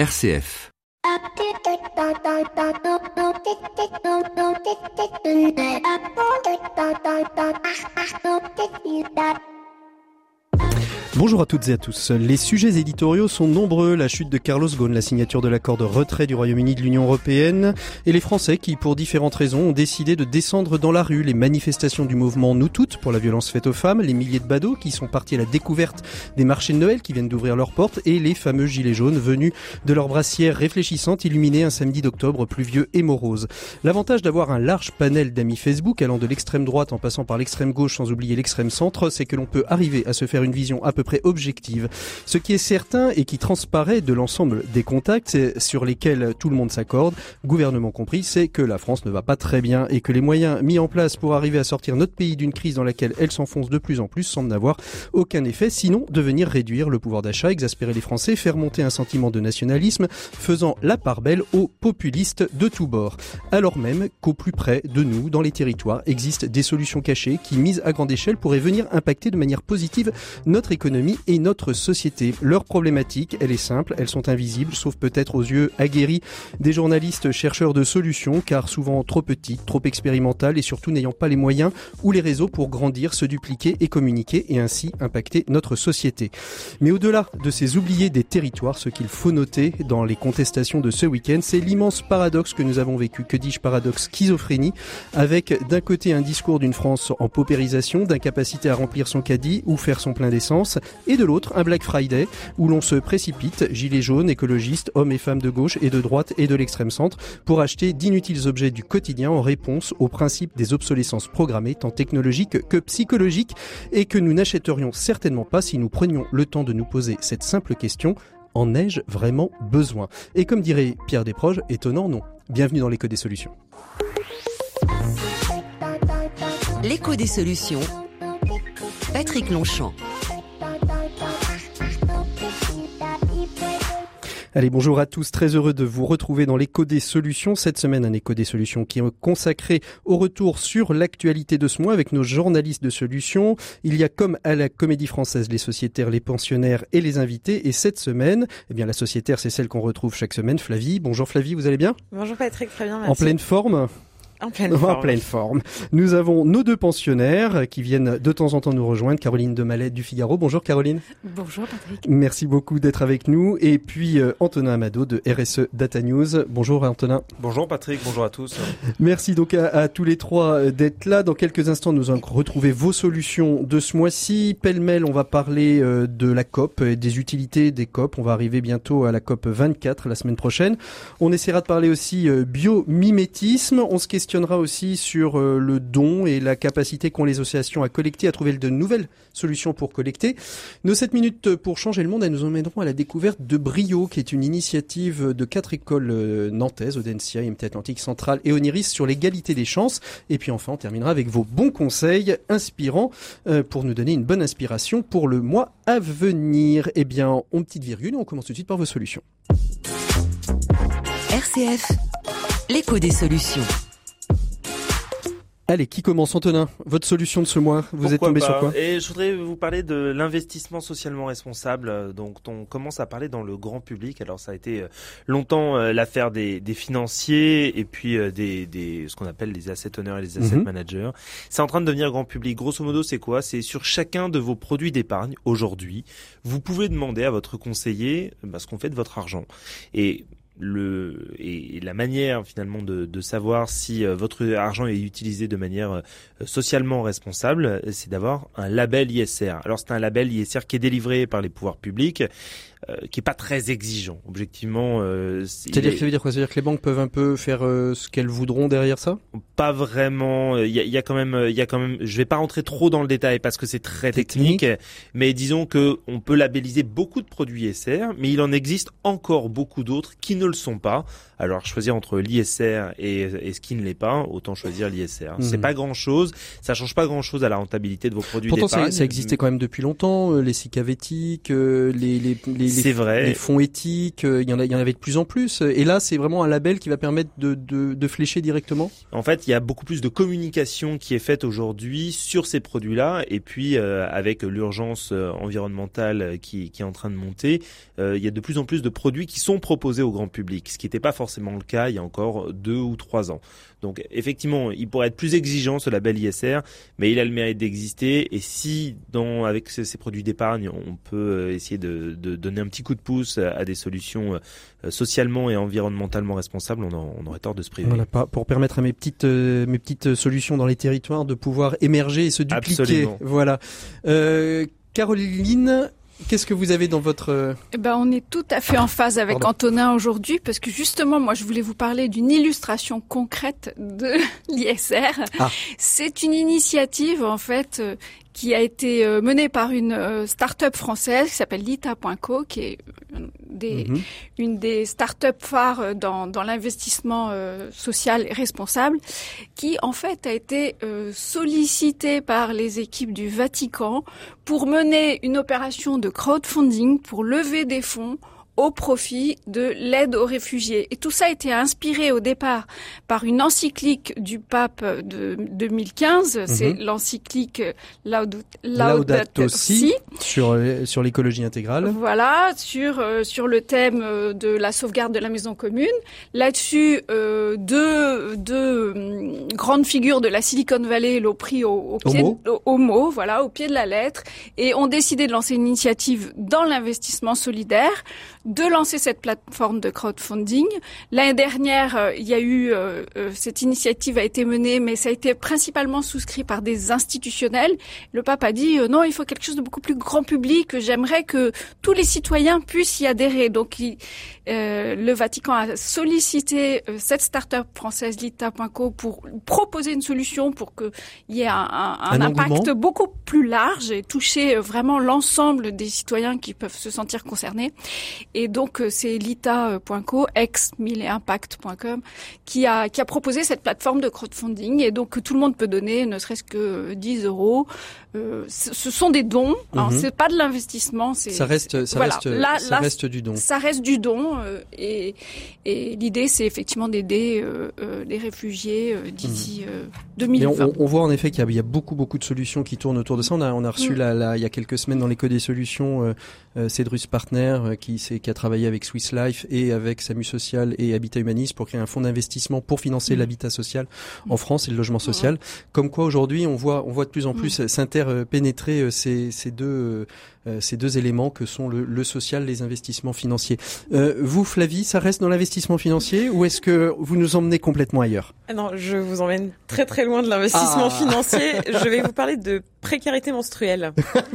RCF. Bonjour à toutes et à tous. Les sujets éditoriaux sont nombreux. La chute de Carlos Ghosn, la signature de l'accord de retrait du Royaume-Uni de l'Union Européenne et les Français qui, pour différentes raisons, ont décidé de descendre dans la rue. Les manifestations du mouvement Nous Toutes pour la violence faite aux femmes, les milliers de badauds qui sont partis à la découverte des marchés de Noël qui viennent d'ouvrir leurs portes et les fameux gilets jaunes venus de leur brassière réfléchissante illuminée un samedi d'octobre pluvieux et morose. L'avantage d'avoir un large panel d'amis Facebook allant de l'extrême droite en passant par l'extrême gauche sans oublier l'extrême centre, c'est que l'on peut arriver à se faire une vision à peu près objective. Ce qui est certain et qui transparaît de l'ensemble des contacts sur lesquels tout le monde s'accorde, gouvernement compris, c'est que la France ne va pas très bien et que les moyens mis en place pour arriver à sortir notre pays d'une crise dans laquelle elle s'enfonce de plus en plus semblent n'avoir aucun effet, sinon de venir réduire le pouvoir d'achat, exaspérer les Français, faire monter un sentiment de nationalisme, faisant la part belle aux populistes de tous bords. Alors même qu'au plus près de nous, dans les territoires, existent des solutions cachées qui, mises à grande échelle, pourraient venir impacter de manière positive notre économie et notre société. Leur problématique, elle est simple, elles sont invisibles, sauf peut-être aux yeux aguerris des journalistes chercheurs de solutions, car souvent trop petites, trop expérimentales et surtout n'ayant pas les moyens ou les réseaux pour grandir, se dupliquer et communiquer et ainsi impacter notre société. Mais au-delà de ces oubliés des territoires, ce qu'il faut noter dans les contestations de ce week-end, c'est l'immense paradoxe que nous avons vécu. Que dis-je paradoxe Schizophrénie, avec d'un côté un discours d'une France en paupérisation, d'incapacité à remplir son caddie ou faire son plein d'essence, et de l'autre un Black Friday où l'on se précipite, gilets jaunes, écologistes, hommes et femmes de gauche et de droite et de l'extrême centre, pour acheter d'inutiles objets du quotidien en réponse au principe des obsolescences programmées tant technologiques que psychologiques et que nous n'achèterions certainement pas si nous prenions le temps de nous poser cette simple question en ai-je vraiment besoin? Et comme dirait Pierre Desproges, étonnant non? Bienvenue dans l'écho des solutions. L'écho des solutions. Patrick Longchamp. Allez, bonjour à tous. Très heureux de vous retrouver dans l'écho des solutions. Cette semaine, un écho des solutions qui est consacré au retour sur l'actualité de ce mois avec nos journalistes de solutions. Il y a comme à la comédie française les sociétaires, les pensionnaires et les invités. Et cette semaine, eh bien, la sociétaire, c'est celle qu'on retrouve chaque semaine. Flavie. Bonjour Flavie, vous allez bien? Bonjour Patrick, très bien, merci. En pleine forme? En pleine, forme. en pleine forme. Nous avons nos deux pensionnaires qui viennent de temps en temps nous rejoindre. Caroline Demalet du Figaro. Bonjour Caroline. Bonjour Patrick. Merci beaucoup d'être avec nous. Et puis euh, Antonin Amado de RSE Data News. Bonjour Antonin. Bonjour Patrick, bonjour à tous. Merci donc à, à tous les trois euh, d'être là. Dans quelques instants, nous allons retrouver vos solutions de ce mois-ci. Pêle-mêle, on va parler euh, de la COP, et des utilités des COP. On va arriver bientôt à la COP 24 la semaine prochaine. On essaiera de parler aussi biomimétisme. On se questionnera aussi sur le don et la capacité qu'ont les associations à collecter, à trouver de nouvelles solutions pour collecter. Nos 7 minutes pour changer le monde, elles nous emmèneront à la découverte de Brio, qui est une initiative de quatre écoles nantaises, Audencia, IMT Atlantique Centrale et Oniris sur l'égalité des chances. Et puis enfin, on terminera avec vos bons conseils inspirants euh, pour nous donner une bonne inspiration pour le mois à venir. Eh bien, on petite virgule on commence tout de suite par vos solutions. RCF, l'écho des solutions. Allez, qui commence Antonin? Votre solution de ce mois, vous Pourquoi êtes tombé pas sur quoi? Et je voudrais vous parler de l'investissement socialement responsable. Donc, on commence à parler dans le grand public. Alors, ça a été longtemps euh, l'affaire des, des, financiers et puis euh, des, des, ce qu'on appelle les asset owners et les asset Mhm. managers. C'est en train de devenir grand public. Grosso modo, c'est quoi? C'est sur chacun de vos produits d'épargne aujourd'hui, vous pouvez demander à votre conseiller bah, ce qu'on fait de votre argent. Et le et la manière finalement de, savoir si euh, votre argent est utilisé de manière euh, socialement responsable, c'est d'avoir un label ISR. Alors c'est un label ISR qui est délivré par les pouvoirs publics, qui est pas très exigeant. Objectivement, euh, c'est- C'est-à-dire dire quoi? C'est-à-dire que les banques peuvent un peu faire euh, ce qu'elles voudront derrière ça? Pas vraiment. Il y a, y a quand même, il y a quand même. Je vais pas rentrer trop dans le détail parce que c'est très technique, Technique. mais disons que on peut labelliser beaucoup de produits ISR, mais il en existe encore beaucoup d'autres qui ne le sont pas. Alors choisir entre l'ISR et, et ce qui ne l'est pas, autant choisir l'ISR. C'est Mhm. pas grand chose, ça change pas grand chose à la rentabilité de vos produits Pourtant, ça, existait quand même depuis longtemps, euh, les euh, les, les, les, les, C'est vrai. les fonds éthiques, euh, il y en a, il y en avait de plus en plus. Et là, c'est vraiment un label qui va permettre de, de, de flécher directement? En fait, il y a beaucoup plus de communication qui est faite aujourd'hui sur ces produits-là, et puis euh, avec l'urgence euh, environnementale qui, qui est en train de monter, euh, il y a de plus en plus de produits qui sont proposés au grand public, ce qui n'était pas forcément le cas il y a encore deux ou trois ans. Donc effectivement, il pourrait être plus exigeant ce label ISR, mais il a le mérite d'exister. Et si dans avec ces, produits d'épargne, on peut euh, essayer de, de donner un petit coup de pouce à, des solutions euh, socialement et environnementalement responsables, on, en- on aurait tort de se priver. Voilà, pas- pour permettre à mes petites, euh, mes petites solutions dans les territoires de pouvoir émerger et se dupliquer. Absolument. Voilà. Euh, Caroline, qu'est-ce que vous avez dans votre euh, Eh ben, on est tout à fait en phase avec Pardon. Antonin aujourd'hui parce que justement, moi, je voulais vous parler d'une illustration concrète de l'ISR. Ah. C'est une initiative, en fait, euh, qui a été euh, menée par une euh, start-up française qui s'appelle Lita.co, qui est euh, des, Mhm. une des start-up phares euh, dans, dans l'investissement euh, social et responsable, qui en fait a été euh, sollicitée par les équipes du Vatican pour mener une opération de crowdfunding pour lever des fonds au profit de l'aide aux réfugiés. Et tout ça a été inspiré au départ par une encyclique du pape de 2015, c'est l'encyclique Laudato, Laudato Si. Sur euh, sur l'écologie intégrale voilà, sur euh, sur le thème euh, de la sauvegarde de la maison commune. Là-dessus, euh, deux deux hum, grandes figures de la Silicon Valley l'ont pris au, au pied Homo. au, au mot, voilà, au pied de la lettre, et ont décidé de lancer une initiative dans l'investissement solidaire, de lancer cette plateforme de crowdfunding. L'année dernière, euh, il y a eu euh, euh, cette initiative a été menée, mais ça a été principalement souscrit par des institutionnels. Le pape a dit euh, non, il faut quelque chose de beaucoup plus grand public. J'aimerais que tous les citoyens puissent y adhérer. Donc, il- euh, le Vatican a sollicité euh, cette start-up française Lita.co pour proposer une solution pour qu'il y ait un, un- un Un impact beaucoup plus large et toucher euh, vraiment l'ensemble des citoyens qui peuvent se sentir concernés. Et donc, euh, c'est lita.co, ex impact.com, qui a, qui a proposé cette plateforme de crowdfunding. Et donc, tout le monde peut donner, ne serait-ce que euh, 10 euros. Euh, ce sont des dons. Mhm. c'est pas de l'investissement. c'est ça reste ça voilà. reste Là- ça là, reste du don ça reste du don euh, et, et l'idée c'est effectivement d'aider euh, les réfugiés d'ici euh, Mais on, 2020. on- on voit en effet qu'il y, a- il y a beaucoup beaucoup de solutions qui tournent autour de ça. On a, on a reçu Mm. il y a quelques semaines dans l'éco des solutions Cédrus Partner qui, a travaillé avec Swiss Life et avec SAMU Social et Habitat Humanis pour créer un fonds d'investissement pour financer Mm. l'habitat social en France et le logement social. Comme quoi aujourd'hui on voit on voit de plus en plus s'interpénétrer euh, ces, ces deux euh, euh, ces deux éléments que sont le, le social, les investissements financiers. Vous, Flavie, ça reste dans l'investissement financier ou est-ce que vous nous emmenez complètement ailleurs? Ah non, je vous emmène très très loin de l'investissement Ah. financier. Je vais vous parler de précarité menstruelle.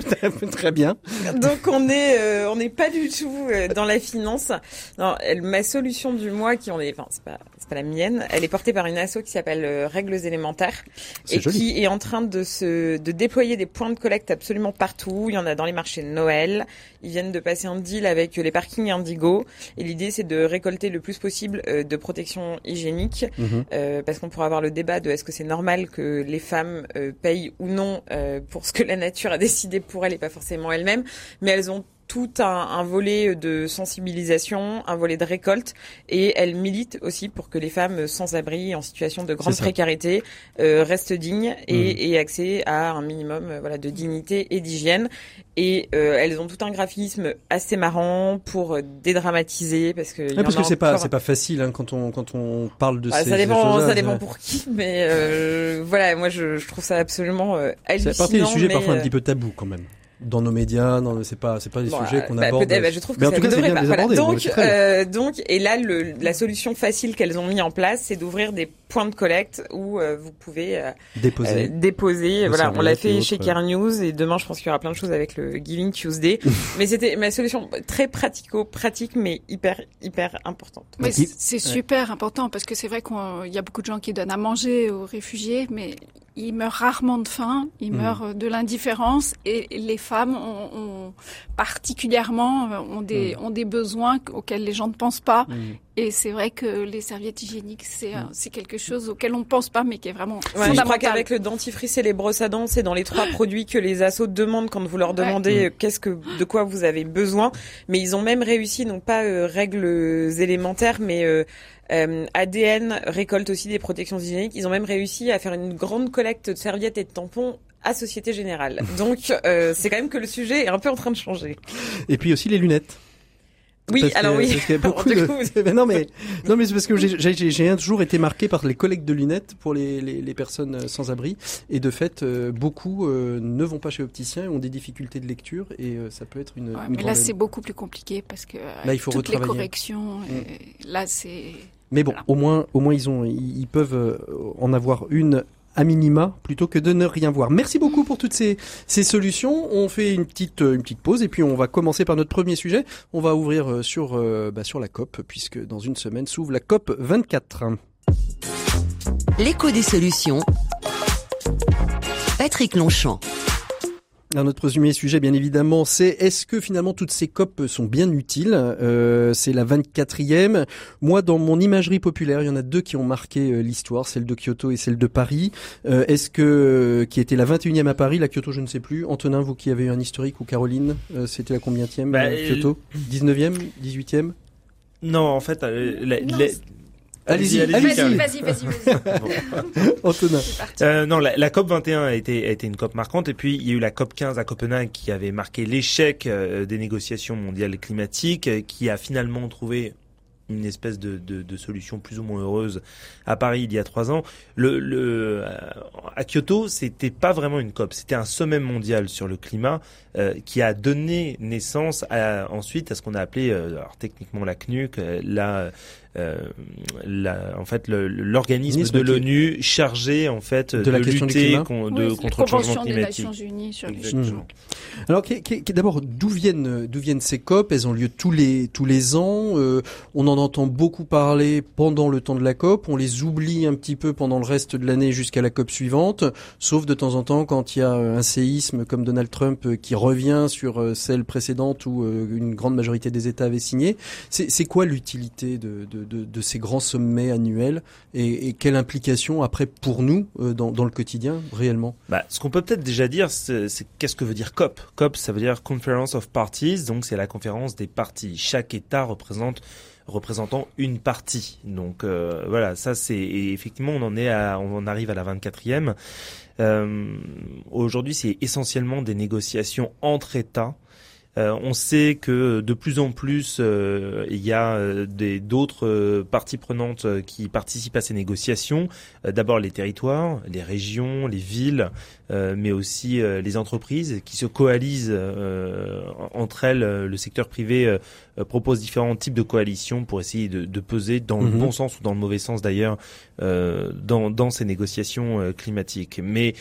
Très bien. Donc on est euh, on n'est pas du tout euh, dans la finance. Non, ma solution du mois qui on est enfin c'est pas c'est pas la mienne, elle est portée par une asso qui s'appelle euh, Règles élémentaires et joli. qui est en train de se de déployer des points de collecte absolument partout, il y en a dans les marchés de Noël, ils viennent de passer un deal avec euh, les parkings Indigo. Et l'idée c'est de récolter le plus possible euh, de protection hygiénique Mhm. euh, parce qu'on pourra avoir le débat de est-ce que c'est normal que les femmes euh, payent ou non euh, pour ce que la nature a décidé pour elles et pas forcément elles-mêmes, mais elles ont tout un, un volet de sensibilisation, un volet de récolte, et elles militent aussi pour que les femmes sans abri, en situation de grande C'est précarité, euh, restent dignes et Mhm. aient accès à un minimum euh, voilà de dignité et d'hygiène. Et euh, elles ont tout un graphisme assez marrant pour dédramatiser parce que parce que c'est pas c'est pas facile hein, quand on quand on parle de bah, ces ça dépend, ça dépend pour qui, mais euh, voilà, moi je, je trouve ça absolument euh, C'est hallucinant. partie des sujets parfois un petit peu tabous quand même. Dans nos médias, dans c'est pas c'est pas des bon, sujets euh, qu'on bah, aborde. bah, je trouve que mais en ça tout cas, devrait pas. aborder. Voilà. Donc, euh, donc, et là, le, la solution facile qu'elles ont mis en place, c'est d'ouvrir des points de collecte où euh, vous pouvez euh, Déposer. euh, déposer. Voilà, on l'a fait chez. Care News et demain, je pense qu'il y aura plein de choses avec le Giving Tuesday. mais c'était ma solution très pratico-pratique, mais hyper hyper importante. Mais c'est super important parce que c'est vrai qu'il y a beaucoup de gens qui donnent à manger aux réfugiés, mais ils meurent rarement de faim, ils Mhm. meurent de l'indifférence et les femmes ont, ont particulièrement euh, ont des, ont des besoins auxquels les gens ne pensent pas. Mhm. Et c'est vrai que les serviettes hygiéniques, c'est c'est quelque chose auquel on pense pas, mais qui est vraiment ouais, fondamental. Je crois qu'avec le dentifrice et les brosses à dents, c'est dans les trois produits que les assos demandent quand vous leur demandez qu'est-ce que de quoi vous avez besoin. Mais ils ont même réussi, non pas euh, règles élémentaires, mais euh, euh, ADN récolte aussi des protections hygiéniques. Ils ont même réussi à faire une grande collecte de serviettes et de tampons à Société Générale. Donc euh, c'est quand même que le sujet est un peu en train de changer. Et puis aussi les lunettes. Oui, Parce que- alors oui. parce y a beaucoup de- Mais non mais non mais c'est parce que j'ai- j'ai j'ai un toujours été marqué par les collectes de lunettes pour les, les, les personnes euh, sans abri et de fait euh, beaucoup euh, ne vont pas chez l'opticien et ont des difficultés de lecture et euh, ça peut être une, Ouais, une mais là, c'est beaucoup plus compliqué parce que Là, il faut toutes les corrections, et là, c'est Mais bon, Voilà. au moins, au moins ils ont, ils ils peuvent euh, en avoir une à minima plutôt que de ne rien voir. Merci beaucoup pour toutes ces, solutions. On fait une petite, une petite pause et puis on va commencer par notre premier sujet. On va ouvrir euh, sur, euh, bah, sur la COP puisque dans une semaine s'ouvre la COP 24. L'écho des solutions. Patrick Longchamp. Alors, notre premier sujet, bien évidemment, c'est est-ce que finalement toutes ces COP sont bien utiles? Euh, C'est la 24e. Moi, dans mon imagerie populaire, il y en a deux qui ont marqué euh, l'histoire, celle de Kyoto et celle de Paris. Euh, est-ce que euh, qui était la 21e à Paris, la Kyoto, je ne sais plus. Antonin, vous qui avez eu un historique ou Caroline, euh, c'était la combienième Bah, euh, Kyoto? 19e, 18e Non, en fait, euh, la- Non, la- c'est- Allez-y, allez-y, allez-y. Vas-y, vas-y, vas-y. Antonin. C'est parti. Euh, non, la, la COP 21 a été, a été une COP marquante et puis il y a eu la COP 15 à Copenhague qui avait marqué l'échec euh, des négociations mondiales climatiques, euh, qui a finalement trouvé une espèce de, de, de solution plus ou moins heureuse à Paris il y a trois ans. Le, le, euh, à Kyoto, c'était pas vraiment une COP, c'était un sommet mondial sur le climat euh, qui a donné naissance à, ensuite à ce qu'on a appelé, euh, alors techniquement la CNUC, euh, la, euh, la, en fait le- l'organisme Organisme de qui- l'ONU chargé en fait De la question du lutter climat. con- Oui, de, c'est contre le changement des climatique. Nations Unies sur les Exactement. Alors, d'abord, d'où viennent, d'où viennent ces COP? Elles ont lieu tous les tous les ans. euh, on en entend beaucoup parler pendant le temps de la COP. On les oublie un petit peu pendant le reste de l'année jusqu'à la COP suivante, sauf de temps en temps quand il y a euh, un séisme comme Donald Trump euh, qui revient sur euh, celle précédente où euh, une grande majorité des États avaient signé. C'est c'est quoi l'utilité de, de, de, ces grands sommets annuels et, quelle implication après pour nous euh, dans, dans le quotidien réellement? Bah, ce qu'on peut peut-être déjà dire, c'est qu'est-ce que veut dire COP? COP, ça veut dire Conference of Parties, donc c'est la conférence des parties. Chaque État représente représentant une partie. Donc euh, voilà, ça c'est effectivement on en est à, on arrive à la 24e. Euh, Aujourd'hui, c'est essentiellement des négociations entre États. Euh, on sait que de plus en plus, euh, il y a euh, des d'autres parties prenantes qui participent à ces négociations. Euh, D'abord les territoires, les régions, les villes, euh, mais aussi euh, les entreprises qui se coalisent euh, entre elles. Le secteur privé propose différents types de coalitions pour essayer de, de peser dans le Mhm. bon sens ou dans le mauvais sens d'ailleurs euh, dans, dans ces négociations euh, climatiques. Mais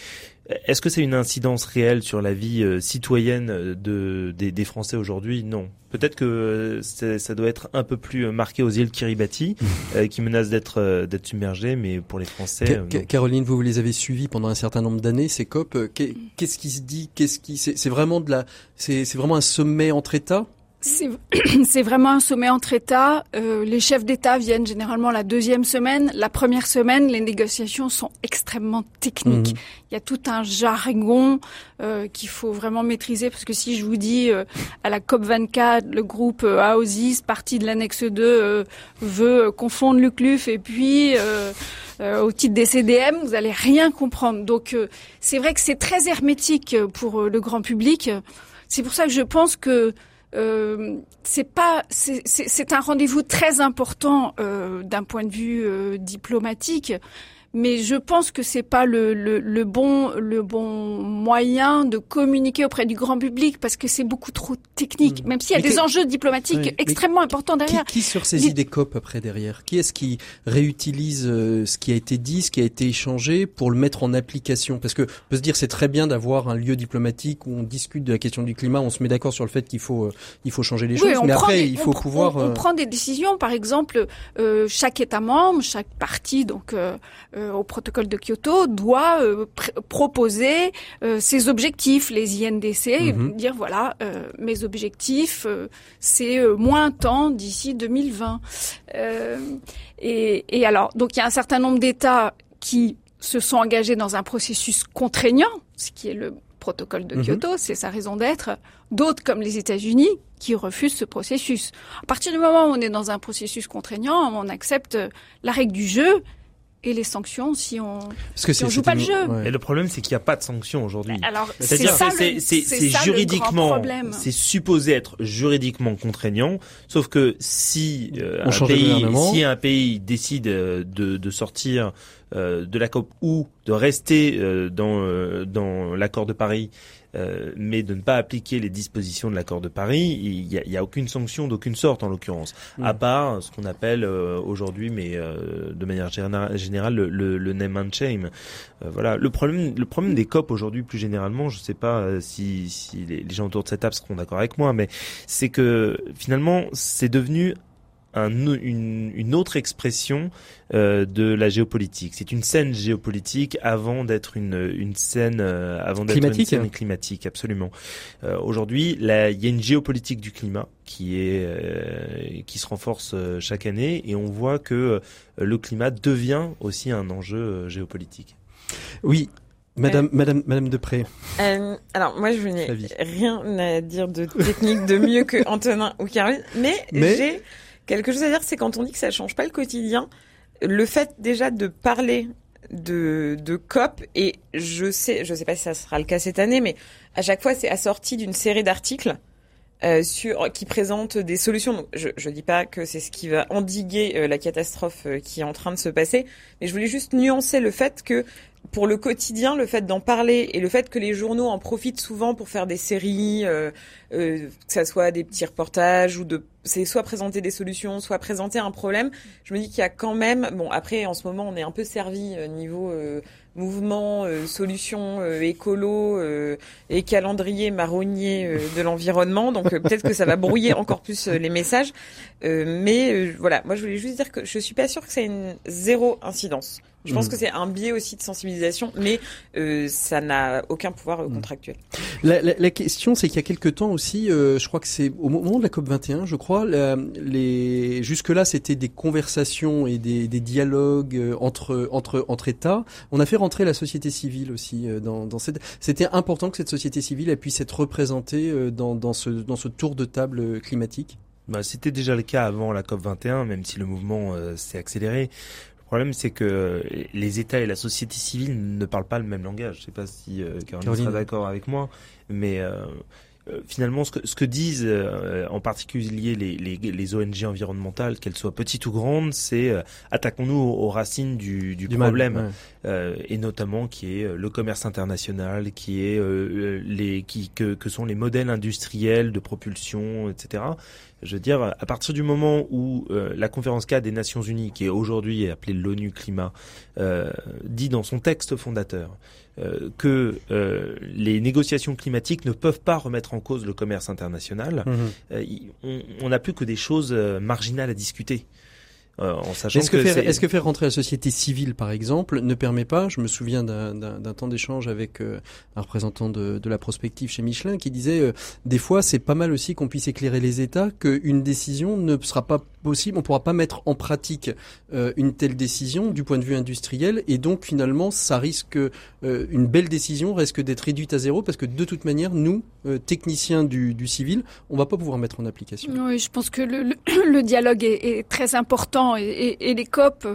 est-ce que c'est une incidence réelle sur la vie euh, citoyenne euh, de, des, des Français aujourd'hui? Non. Peut-être que euh, ça doit être un peu plus marqué aux îles Kiribati, euh, qui menacent d'être d'être submergées, mais pour les Français, Ca- Ca- non. Caroline, vous, vous les avez suivis pendant un certain nombre d'années, ces COP. Qu'est- Qu'est-ce qui se dit? Qu'est-ce qui c'est vraiment de la c'est c'est vraiment un sommet entre États? C'est vraiment un sommet entre États. Euh, les chefs d'État viennent généralement la deuxième semaine. La première semaine, les négociations sont extrêmement techniques. Mhm. Il y a tout un jargon euh, qu'il faut vraiment maîtriser parce que si je vous dis euh, à la COP 24, le groupe euh, AOSIS, partie de l'annexe 2, euh, veut euh, confondre le CLUF et puis euh, euh, au titre des CDM, vous allez rien comprendre. Donc euh, c'est vrai que c'est très hermétique pour le grand public. C'est pour ça que je pense que euh, c'est pas c'est- un rendez-vous très important euh, d'un point de vue euh, diplomatique mais je pense que c'est pas le, le, le bon le bon moyen de communiquer auprès du grand public parce que c'est beaucoup trop technique Mhm. même s'il y a Mais des que- enjeux diplomatiques mais extrêmement importants qui, derrière qui sursaisit Les- des COP après derrière? Qui est-ce qui réutilise euh, ce qui a été dit, ce qui a été échangé pour le mettre en application? Parce que on peut se dire c'est très bien d'avoir un lieu diplomatique où on discute de la question du climat, on se met d'accord sur le fait qu'il faut euh, il faut changer les Oui, choses, mais après des- il faut pouvoir. On, on euh, prend des décisions, par exemple, euh, chaque État membre, chaque partie, donc euh, euh, au protocole de Kyoto doit proposer ses objectifs, les INDC, mhm. dire voilà mes objectifs, c'est moins temps d'ici 2020. Et, et alors donc il y a un certain nombre d'États qui se sont engagés dans un processus contraignant, ce qui est le protocole de mhm. Kyoto, c'est sa raison d'être. D'autres, comme les États-Unis, qui refusent ce processus. À partir du moment où on est dans un processus contraignant, on accepte la règle du jeu et les sanctions si on Parce que si on joue pas le jeu. Et le problème c'est qu'il n'y a pas de sanctions aujourd'hui. Alors c'est ça c'est juridiquement c'est supposé être juridiquement contraignant sauf que si euh, un pays si un pays décide euh, de, de sortir euh, de la COP ou de rester euh, dans euh, dans l'accord de Paris mais de ne pas appliquer les dispositions de l'accord de Paris, il n'y a, y a, aucune sanction d'aucune sorte en l'occurrence, à mm. part ce qu'on appelle aujourd'hui, mais de manière générale, le, le, le, name and shame. voilà. Le problème, le problème des COP aujourd'hui, plus généralement, je ne sais pas si, si les, les, gens autour de cette table seront d'accord avec moi, mais c'est que finalement, c'est devenu une, autre expression euh, de la géopolitique. C'est une scène géopolitique avant d'être une, une scène euh, avant d'être une scène climatique, absolument. Euh, Aujourd'hui, il y a une géopolitique du climat qui est euh, qui se renforce chaque année et on voit que le climat devient aussi un enjeu géopolitique. Oui, Madame, Madame, Madame Depré. Euh, alors moi, je n'ai rien à dire de technique de mieux que Antonin ou Caroline, mais, mais... j'ai Quelque chose à dire, c'est quand on dit que ça change pas le quotidien, le fait déjà de parler de, de COP, et je sais, je sais pas si ça sera le cas cette année, mais à chaque fois, c'est assorti d'une série d'articles euh, sur qui présentent des solutions. Donc, je ne dis pas que c'est ce qui va endiguer euh, la catastrophe euh, qui est en train de se passer, mais je voulais juste nuancer le fait que pour le quotidien, le fait d'en parler et le fait que les journaux en profitent souvent pour faire des séries, euh, euh, que ça soit des petits reportages ou de, c'est soit présenter des solutions, soit présenter un problème. Je me dis qu'il y a quand même, bon après en ce moment on est un peu servi euh, niveau euh, mouvement, euh, solutions euh, écolo et calendrier marronnier de l'environnement, donc peut-être que ça va brouiller encore plus les messages. mais voilà, moi je voulais juste dire que je suis pas sûre que c'est une zéro incidence. Je pense mm. que c'est un biais aussi de sensibilisation, mais euh, ça n'a aucun pouvoir euh, contractuel. La, la, la question, c'est qu'il y a quelque temps aussi, euh, je crois que c'est au moment de la COP 21, je crois, les jusque-là c'était des conversations et des, des dialogues euh, entre entre entre États. On a fait rentrer la société civile aussi euh, dans, dans cette. C'était important que cette société civile elle puisse être représentée dans dans ce dans ce tour de table climatique. Bah, c'était déjà le cas avant la COP 21, même si le mouvement s'est accéléré. Le problème, c'est que les États et la société civile ne parlent pas le même langage. Je sais pas si euh, Caroline, sera d'accord avec moi, mais euh, euh, finalement, ce que, ce que disent euh, en particulier les, les, les, ONG environnementales, qu'elles soient petites ou grandes, c'est euh, attaquons-nous aux, racines du, du, problème, et notamment qui est le commerce international, qui est les qui que, que sont les modèles industriels de propulsion, etc. Je veux dire, à partir du moment où la conférence cadre des Nations Unies, qui est aujourd'hui appelée l'ONU Climat, dit dans son texte fondateur euh, que euh, les négociations climatiques ne peuvent pas remettre en cause le commerce international, mhm. euh, on n'a plus que des choses marginales à discuter. Euh, en sachant est-ce que, faire, est-ce que faire rentrer la société civile, par exemple, ne permet pas Je me souviens d'un, temps d'échange avec euh, un représentant de, de, la prospective chez Michelin qui disait euh, des fois c'est pas mal aussi qu'on puisse éclairer les États qu'une décision ne sera pas possible, on pourra pas mettre en pratique une telle décision du point de vue industriel et donc finalement ça risque une belle décision risque d'être réduite à zéro parce que de toute manière nous techniciens du, du civil on va pas pouvoir mettre en application. Oui, je pense que le, le, le dialogue est, est très important et, les COP,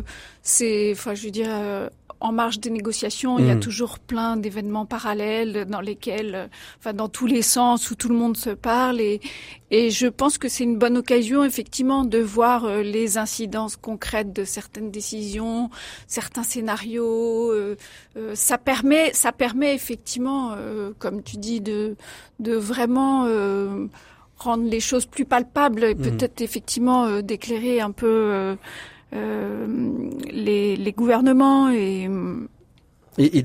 c'est, enfin, je veux dire, euh, en marge des négociations, il y a mm. toujours plein d'événements parallèles dans lesquels, euh, enfin, dans tous les sens où tout le monde se parle et, et je pense que c'est une bonne occasion, effectivement, de voir euh, les incidences concrètes de certaines décisions, certains scénarios. ça permet, ça permet effectivement, comme tu dis, de, de vraiment rendre les choses plus palpables et mhm. peut-être effectivement euh, d'éclairer un peu euh, euh, les, les, gouvernements et Et,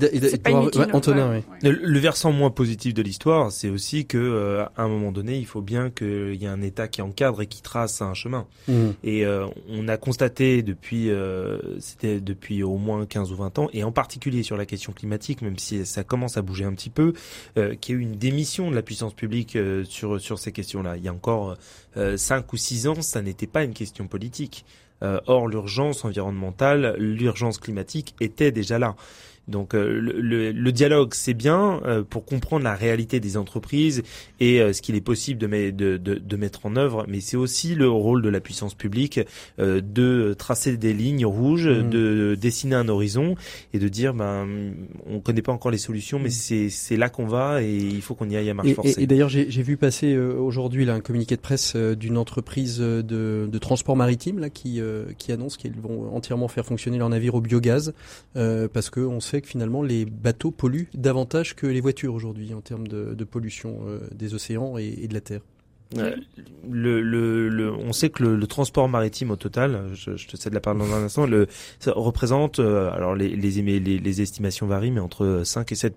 Antonin, le, versant moins positif de l'histoire, c'est aussi que euh, à un moment donné, il faut bien qu'il y ait un État qui encadre et qui trace un chemin. Mmh. Et euh, on a constaté depuis, euh, c'était depuis au moins 15 ou 20 ans, et en particulier sur la question climatique, même si ça commence à bouger un petit peu, qu'il y a eu une démission de la puissance publique sur sur ces questions-là. Il y a encore 5 ou 6 ans, ça n'était pas une question politique. or, l'urgence environnementale, l'urgence climatique était déjà là. Donc euh, le, le, dialogue, c'est bien euh, pour comprendre la réalité des entreprises et euh, ce qu'il est possible de, de, de, de, mettre en œuvre, mais c'est aussi le rôle de la puissance publique de tracer des lignes rouges, mmh. de dessiner un horizon et de dire, ben, on connaît pas encore les solutions, mais mmh. c'est là qu'on va et il faut qu'on y aille à marche forcée. Et, et d'ailleurs, j'ai vu passer aujourd'hui un communiqué de presse d'une entreprise de, de, transport maritime là qui, qui annonce qu'ils vont entièrement faire fonctionner leur navire au biogaz parce que on sait que finalement les bateaux polluent davantage que les voitures aujourd'hui en termes de, pollution euh, des océans et de la terre. Le, le, le, on sait que le, transport maritime au total, je, je te cède la parole dans un instant, le, ça représente, euh, alors les, les, les, les, estimations varient, mais entre 5 et 7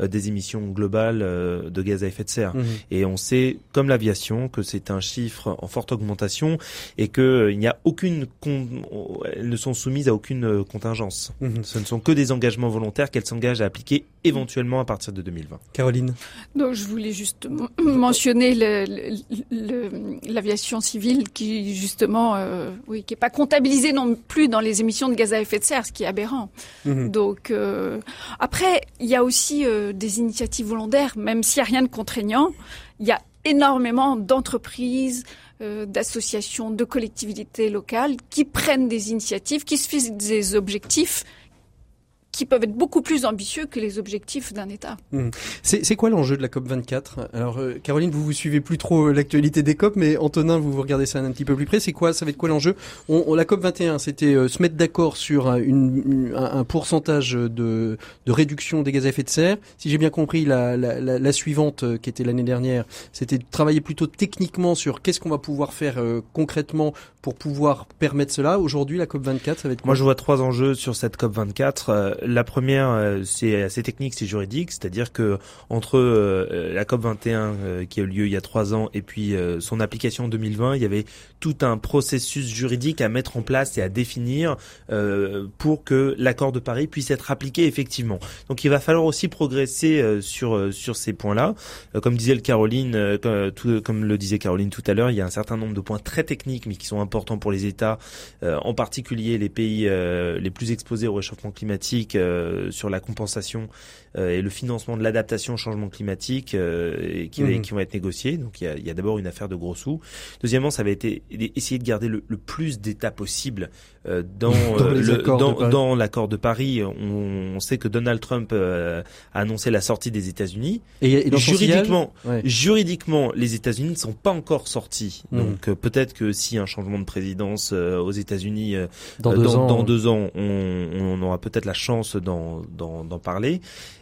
euh, des émissions globales euh, de gaz à effet de serre. Mmh. Et on sait, comme l'aviation, que c'est un chiffre en forte augmentation et que il n'y a aucune, elles ne sont soumises à aucune contingence. Mmh. Ce ne sont que des engagements volontaires qu'elles s'engagent à appliquer éventuellement à partir de 2020. Caroline? Donc je voulais juste mentionner le l'aviation civile qui justement, euh, oui, qui est pas comptabilisée non plus dans les émissions de gaz à effet de serre, ce qui est aberrant. Mhm. Donc euh, après, il y a aussi euh, des initiatives volontaires, même s'il n'y a rien de contraignant, il y a énormément d'entreprises, d'associations, de collectivités locales qui prennent des initiatives, qui se fixent des objectifs qui peuvent être beaucoup plus ambitieux que les objectifs d'un État. Mmh. C'est quoi l'enjeu de la COP 24 Alors euh, Caroline, vous vous suivez plus trop euh, l'actualité des COP, mais Antonin, vous vous regardez ça un petit peu plus près. C'est quoi Ça va être quoi l'enjeu? On, La COP 21, c'était euh, se mettre d'accord sur une, un, pourcentage de, de, réduction des gaz à effet de serre. Si j'ai bien compris, la, la, la, la suivante, qui était l'année dernière, c'était de travailler plutôt techniquement sur qu'est-ce qu'on va pouvoir faire concrètement pour pouvoir permettre cela. Aujourd'hui, la COP 24, ça va être quoi? Moi, je vois trois enjeux sur cette COP 24 la première, euh, c'est assez technique, c'est juridique, c'est-à-dire que entre euh, la COP 21 euh, qui a eu lieu il y a trois ans et puis son application en 2020, il y avait tout un processus juridique à mettre en place et à définir pour que l'accord de Paris puisse être appliqué effectivement. Donc il va falloir aussi progresser sur sur ces points-là. comme disait le Caroline, comme, comme le disait Caroline tout à l'heure, il y a un certain nombre de points très techniques mais qui sont importants pour les États, en particulier les pays les plus exposés au réchauffement climatique euh, sur la compensation euh, et le financement de l'adaptation au changement climatique euh, qui, mhm. qui, vont être négociés. Donc il y a, y a d'abord une affaire de gros sous. Deuxièmement, ça va être essayer de garder le, plus d'États possible euh, dans, dans, dans, l'accord de Paris. On, on, sait que Donald Trump a annoncé la sortie des États-Unis. Et, juridiquement, juridiquement, les États-Unis ne sont pas encore sortis. Mhm. Donc peut-être que si un changement de présidence aux États-Unis dans, dans, deux ans, on, on aura peut-être la chance d'en parler.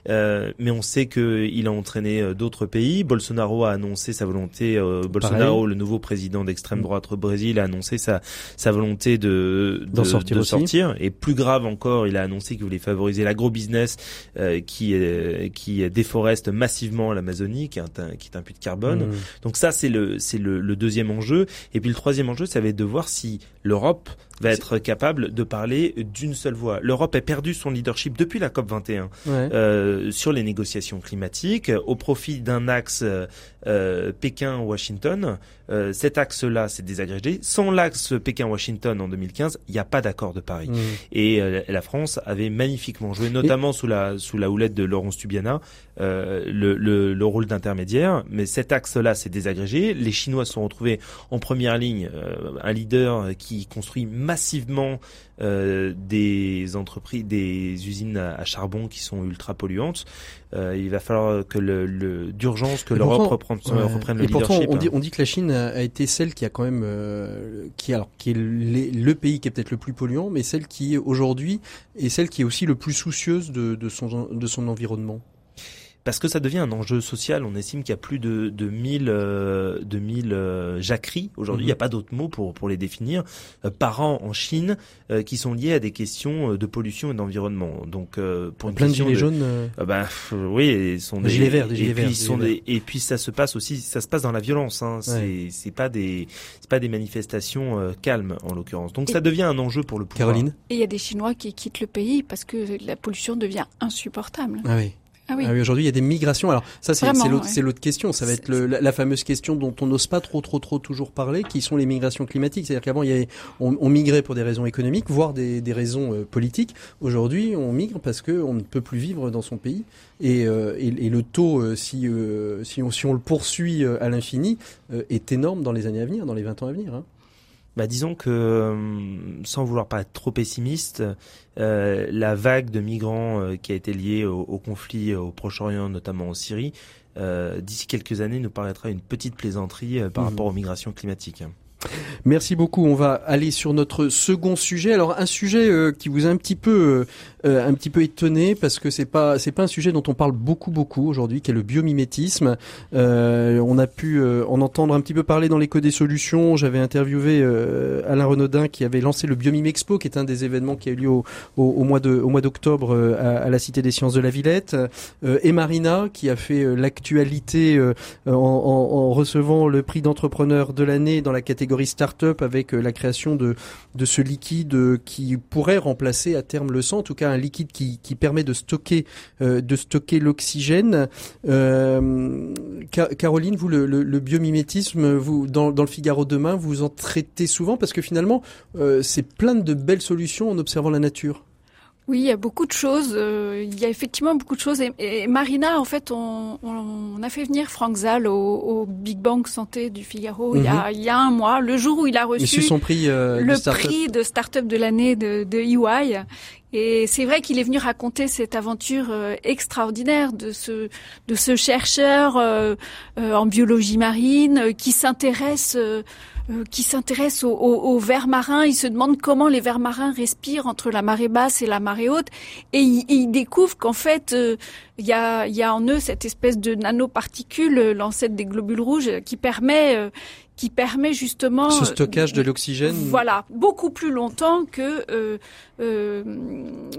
Euh, mais on sait qu'il a entraîné euh, d'autres pays. Bolsonaro a annoncé sa volonté. Euh, Bolsonaro, le nouveau président d'extrême droite au Brésil, a annoncé sa sa volonté de de, sortir, de sortir, Et plus grave encore, il a annoncé qu'il voulait favoriser l'agro-business qui qui déforeste massivement l'Amazonie, qui est un qui est un puits de carbone. Mmh. Donc ça, c'est le c'est le, le deuxième enjeu. Et puis le troisième enjeu, ça va être de voir si l'Europe va être capable de parler d'une seule voix. L'Europe a perdu son leadership depuis la COP 21 euh, sur les négociations climatiques au profit d'un axe euh, Pékin-Washington. Euh, cet axe-là s'est désagrégé. Sans l'axe Pékin-Washington en 2015, il n'y a pas d'accord de Paris. Mmh. Et euh, la France avait magnifiquement joué, notamment sous la sous la houlette de Laurence Tubiana, euh, le, le, le, rôle d'intermédiaire. Mais cet axe-là s'est désagrégé. Les Chinois se sont retrouvés en première ligne, un leader qui construit massivement euh, des entreprises, des usines à, charbon qui sont ultra polluantes. Euh, il va falloir que le, d'urgence que l'Europe reprenne, reprenne le et pourtant, on dit, on dit que la Chine a, été celle qui a quand même, euh, qui alors qui est le pays qui est peut-être le plus polluant, mais celle qui aujourd'hui est celle qui est aussi le plus soucieuse de, de son de son environnement. Parce que ça devient un enjeu social. On estime qu'il y a plus de, de 1000, euh, de 1000 euh, jacqueries. Aujourd'hui, il n'y a mhm. pas d'autre mot pour, pour les définir. Euh, par an en Chine, euh, qui sont liées à des questions de pollution et d'environnement. Donc, pour une plein de gilets jaunes. bah, oui, ils sont des, gilets verts, des gilets et verts. Puis, sont des, et puis ça se passe aussi, ça se passe dans la violence. Hein. C'est, c'est pas des, c'est pas des manifestations calmes en l'occurrence. Donc, ça devient un enjeu pour le pouvoir. Caroline? Et il y a des Chinois qui quittent le pays parce que la pollution devient insupportable. Ah oui. Ah oui. Ah oui Aujourd'hui, il y a des migrations. Alors ça, c'est l'autre, c'est l'autre question. Ça va être le, la, fameuse question dont on n'ose pas trop, trop, trop toujours parler, qui sont les migrations climatiques. C'est-à-dire qu'avant, il y avait, on, on, migrait pour des raisons économiques, voire des, des raisons euh, politiques. Aujourd'hui, on migre parce que on ne peut plus vivre dans son pays. Et, euh, et, et le taux, euh, si, si on, si, on, le poursuit à l'infini, est énorme dans les années à venir, dans les 20 ans à venir. Hein. Bah, disons que, euh, sans vouloir pas être trop pessimiste, euh, la vague de migrants euh, qui a été liée au, au conflit au Proche-Orient, notamment en Syrie, d'ici quelques années nous paraîtra une petite plaisanterie par mmh. rapport aux migrations climatiques. Merci beaucoup. On va aller sur notre second sujet. Alors un sujet euh, qui vous a un petit peu euh, euh, un petit peu étonné parce que c'est pas c'est pas un sujet dont on parle beaucoup beaucoup aujourd'hui, qui est le biomimétisme. on a pu en entendre un petit peu parler dans l'écho des solutions. J'avais interviewé Alain Renaudin qui avait lancé le Biomime Expo, qui est un des événements qui a eu lieu au, mois de au mois d'octobre à, la Cité des Sciences de la Villette. et Marina qui a fait l'actualité en recevant le prix d'entrepreneur de l'année dans la catégorie start-up avec euh, la création de, de ce liquide euh, qui pourrait remplacer à terme le sang, en tout cas un liquide qui, qui permet de stocker, euh, stocker l'oxygène. Caroline, vous, le, le, biomimétisme, vous, dans, dans le Figaro demain, vous en traitez souvent parce que finalement, c'est plein de belles solutions en observant la nature. Oui, il y a beaucoup de choses. Euh, il y a effectivement beaucoup de choses. Et, Marina, en fait, on, on, a fait venir Franck Zal au, Big Bang Santé du Figaro il, y a, mhm. il, y a, un mois, le jour où il a reçu son prix, euh, le prix de start-up de l'année de, de EY. Et c'est vrai qu'il est venu raconter cette aventure euh, extraordinaire de ce de ce chercheur en biologie marine qui s'intéresse euh, qui s'intéresse aux, aux, vers marins. Il se demande comment les vers marins respirent entre la marée basse et la marée haute. Et il, il découvre qu'en fait, euh, il y, a, y, a, en eux cette espèce de nanoparticule, l'ancêtre des globules rouges, qui permet euh, qui permet justement ce stockage de l'oxygène. Voilà, beaucoup plus longtemps que euh, euh,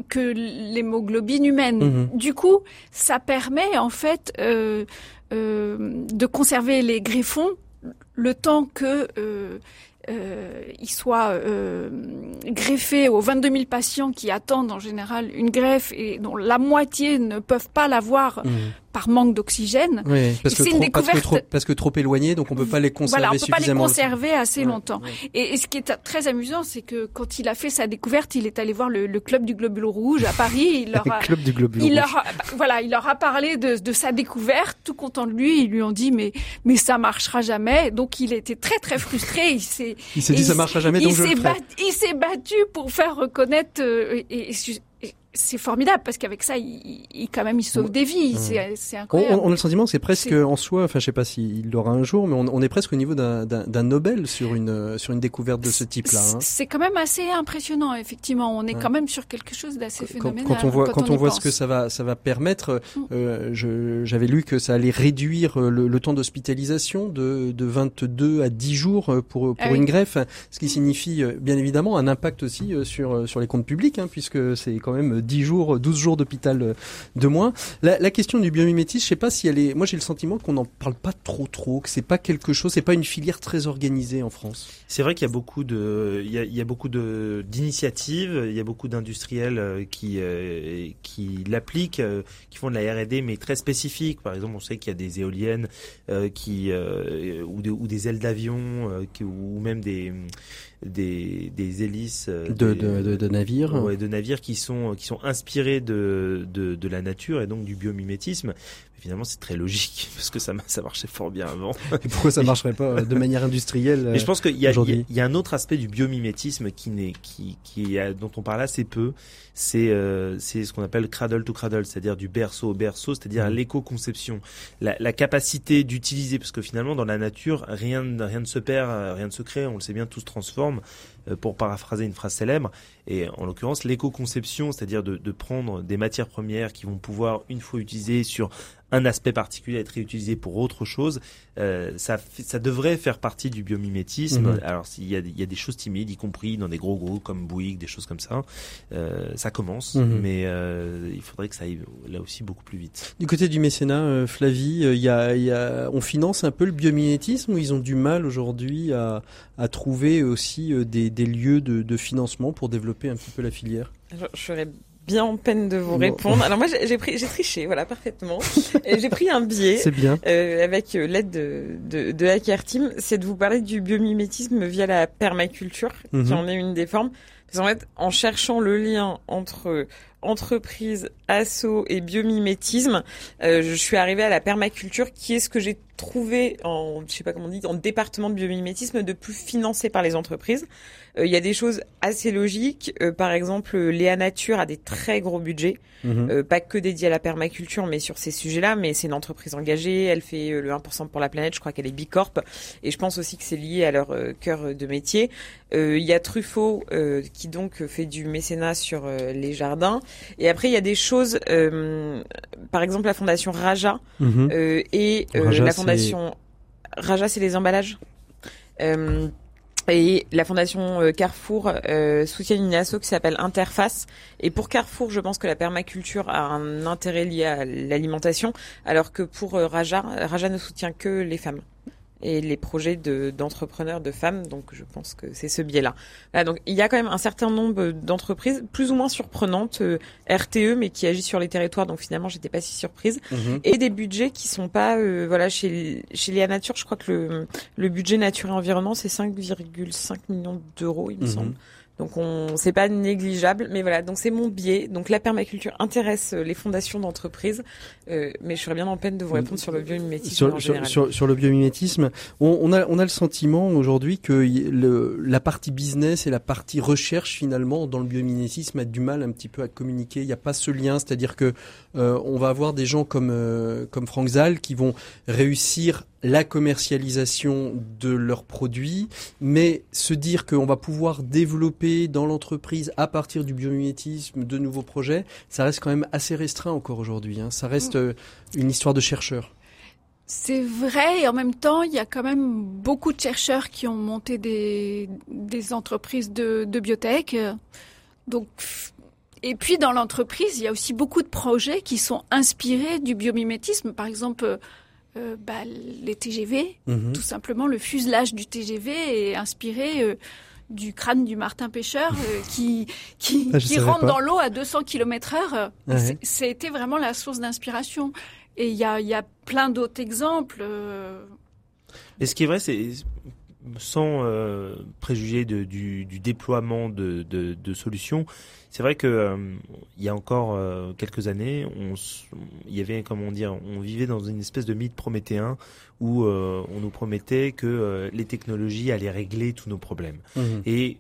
que l'hémoglobine humaine. Mhm. Du coup, ça permet en fait euh, de conserver les greffons le temps que euh, euh, il soit euh, greffé aux 22 000 patients qui attendent en général une greffe et dont la moitié ne peuvent pas l'avoir mmh par manque d'oxygène. Oui, parce, que trop, parce, que trop, parce que trop éloigné, donc on peut pas les conserver voilà, on peut pas les conserver assez longtemps. Et, ce qui est très amusant, c'est que quand il a fait sa découverte, il est allé voir le, le club du globule rouge à Paris. Il leur a, club du globule il rouge. Leur voilà, il leur a parlé de, de, sa découverte, tout content de lui. Ils lui ont dit mais mais ça marchera jamais. Donc il était très très frustré. Il s'est il s'est dit ça marchera jamais. Donc il s'est battu, pour faire reconnaître euh, et, et c'est formidable parce qu'avec ça, il, il, quand même, il sauve des vies. C'est incroyable. On, a le sentiment que c'est presque en soi, enfin, je sais pas s'il l'aura un jour, mais on, on, est presque au niveau d'un Nobel sur une sur une découverte de ce type-là. Hein. C'est quand même assez impressionnant, effectivement. On est quand même sur quelque chose d'assez phénoménal. Quand, on voit quand, on, voit ce que ça va ça va permettre, mm. euh, j'avais lu que ça allait réduire euh, le, le temps d'hospitalisation de, de 22 à 10 jours euh, pour pour ah une greffe, ce qui signifie bien évidemment un impact aussi sur sur les comptes publics, hein, puisque c'est quand même 10 jours, 12 jours d'hôpital euh, de moins. La, la, question du biomimétisme, je sais pas si elle est. Moi, j'ai le sentiment qu'on n'en parle pas trop, trop, que c'est pas quelque chose, c'est pas une filière très organisée en France. C'est vrai qu'il y a beaucoup de, il y a, il y a beaucoup de d'initiatives, il y a beaucoup d'industriels euh, qui euh, qui l'appliquent, qui font de la R&D mais très spécifique. Par exemple, on sait qu'il y a des éoliennes qui ou, de, ou des ailes d'avion ou même des des, des hélices de, de, de, de, navires, ouais, de navires qui sont qui sont inspirés de, de, de la nature et donc du biomimétisme. Finalement, c'est très logique parce que ça, ça marchait fort bien avant. Et pourquoi ça marcherait pas euh, de manière industrielle Mais je pense qu'il y a, il y a un autre aspect du biomimétisme qui n'est, qui, qui dont on parle assez peu. C'est, euh, c'est ce qu'on appelle cradle to cradle, c'est-à-dire du berceau au berceau, c'est-à-dire mmh. l'éco-conception, la, la capacité d'utiliser, parce que finalement, dans la nature, rien, rien ne se perd, rien ne se crée, on le sait bien, tout se transforme. Euh, pour paraphraser une phrase célèbre. Et en l'occurrence, l'éco-conception, c'est-à-dire de, de, prendre des matières premières qui vont pouvoir, une fois utilisées sur un aspect particulier à être réutilisé pour autre chose, euh, ça, ça devrait faire partie du biomimétisme. Mhm. Alors s'il y a, il y a des choses timides, y compris dans des gros groupes comme Bouygues, des choses comme ça, euh, ça commence, Mhm. mais euh, il faudrait que ça aille là aussi beaucoup plus vite. Du côté du mécénat, euh, Flavie, euh, il y a, il y a, on finance un peu le biomimétisme ou ils ont du mal aujourd'hui à, à trouver aussi euh, des, des lieux de, de financement pour développer un petit peu la filière? Je, je serais bien en peine de vous répondre. Alors moi, j'ai pris, j'ai triché, voilà, parfaitement. J'ai pris un biais. C'est bien. euh, avec euh, l'aide de, de, de Hacker Team, c'est de vous parler du biomimétisme via la permaculture, Mhm. qui en est une des formes. Parce qu'en fait, en cherchant le lien entre entreprise, asso et biomimétisme, euh, je suis arrivée à la permaculture, qui est ce que j'ai trouvé en, je sais pas comment on dit, en département de biomimétisme de plus financé par les entreprises. Euh, Il y a des choses assez logiques. Euh, par exemple, Léa Nature a des très gros budgets. Euh, pas que dédiée à la permaculture, mais sur ces sujets-là. Mais c'est une entreprise engagée. Elle fait euh, le 1% pour la planète. Je crois qu'elle est Bicorp. Et je pense aussi que c'est lié à leur cœur de métier. Euh, Il y a Truffaut euh, qui donc fait du mécénat sur les jardins. Et après, il y a des choses, euh, par exemple la fondation Raja Mhm. euh, et euh, Raja, la fondation Raja, c'est les emballages. Et la fondation Carrefour euh, soutient une asso qui s'appelle Interface. Et pour Carrefour, je pense que la permaculture a un intérêt lié à l'alimentation, alors que pour Raja, Raja ne soutient que les femmes et les projets de- d'entrepreneurs de femmes. Donc je pense que c'est ce biais-là. Donc il y a quand même un certain nombre d'entreprises, plus ou moins surprenantes, euh, RTE, mais qui agissent sur les territoires. Donc finalement, j'étais pas si surprise Mhm. et des budgets qui sont pas euh, voilà chez chez Léa Nature je crois que le le budget nature et environnement c'est 5,5 millions d'euros il me Mhm. semble donc on c'est pas négligeable mais voilà. Donc c'est mon biais. Donc la permaculture intéresse euh, les fondations d'entreprises euh, mais je serais bien en peine de vous répondre sur le biomimétisme en Sur, le biomimétisme, on, on, a, on a le sentiment aujourd'hui que le, la partie business et la partie recherche finalement dans le biomimétisme a du mal un petit peu à communiquer. Il n'y a pas ce lien, c'est-à-dire que euh, on va avoir des gens comme euh, comme Frank Zal qui vont réussir la commercialisation de leurs produits, mais se dire qu'on va pouvoir développer dans l'entreprise à partir du biomimétisme de nouveaux projets, ça reste quand même assez restreint encore aujourd'hui. Hein. Ça reste euh, une histoire de chercheurs. C'est vrai, et en même temps, il y a quand même beaucoup de chercheurs qui ont monté des, des entreprises de, de biotech. Donc, et puis dans l'entreprise, il y a aussi beaucoup de projets qui sont inspirés du biomimétisme. Par exemple, euh, bah, les TGV, Mhm. tout simplement, le fuselage du TGV est inspiré euh, du crâne du Martin pêcheur euh, qui qui, Ah, qui rentre pas. dans l'eau à 200 km heure. Ouais. C'est- C'était vraiment la source d'inspiration. Et il y a, il y a plein d'autres exemples. euh, Et ce qui est vrai, c'est sans euh, préjuger de- du, du déploiement de, de- de solutions, c'est vrai que euh, il y a encore euh, quelques années, on, il y avait comment dire, on vivait dans une espèce de mythe prométhéen où on nous promettait que les technologies allaient régler tous nos problèmes. Mhm. Et